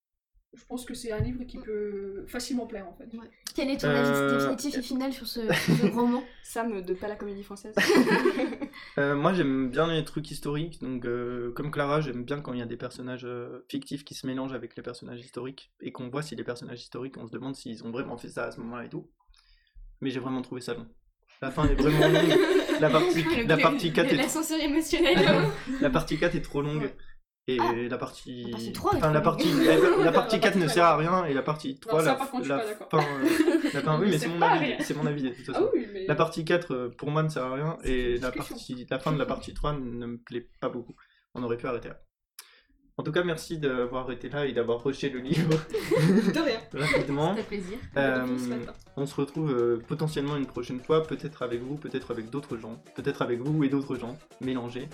je pense que c'est un livre qui peut facilement plaire en fait. Quel est ton Euh, avis définitif et final sur ce, ce roman? Sam de pas la comédie française. Euh, moi j'aime bien les trucs historiques, donc euh, comme Clara, j'aime bien quand il y a des personnages euh, fictifs qui se mélangent avec les personnages historiques et qu'on voit si les personnages historiques, on se demande s'ils ont vraiment fait ça à ce moment-là et tout. Mais j'ai vraiment trouvé ça long. La fin est vraiment longue. La partie, la partie 4 est L'ascenseur émotionnel. La partie 4 est trop longue. Ouais. Et Ah. la partie. La partie 3 est enfin, trop la partie, la, la partie 4 ne sert à rien et la partie 3, ça, la, par contre, je suis la pas fin. euh, la fin- oui, mais c'est mon avis. C'est mon avis de toute Ah façon. oui, mais. La partie 4, euh, pour moi, ne sert à rien et la, partie, la fin de la partie 3 ne me plaît pas beaucoup. On aurait pu arrêter là. En tout cas, merci d'avoir été là et d'avoir rushé le livre De rien. rapidement. Ça fait plaisir. Euh, on se retrouve euh, potentiellement une prochaine fois, peut-être avec vous, peut-être avec d'autres gens, peut-être avec vous et d'autres gens, mélangés.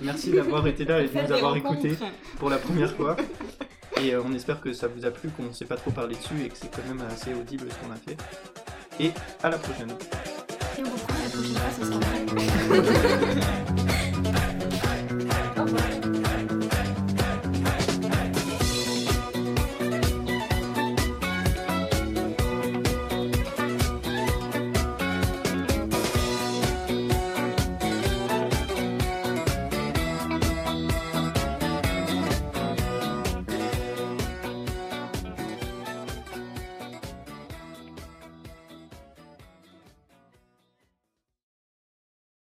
Merci d'avoir été là et de nous avoir écoutés pour la première fois. Et euh, on espère que ça vous a plu, qu'on ne s'est pas trop parlé dessus et que c'est quand même assez audible ce qu'on a fait. Et à la prochaine. Et on reprend la prochaine fois, ça sera vrai.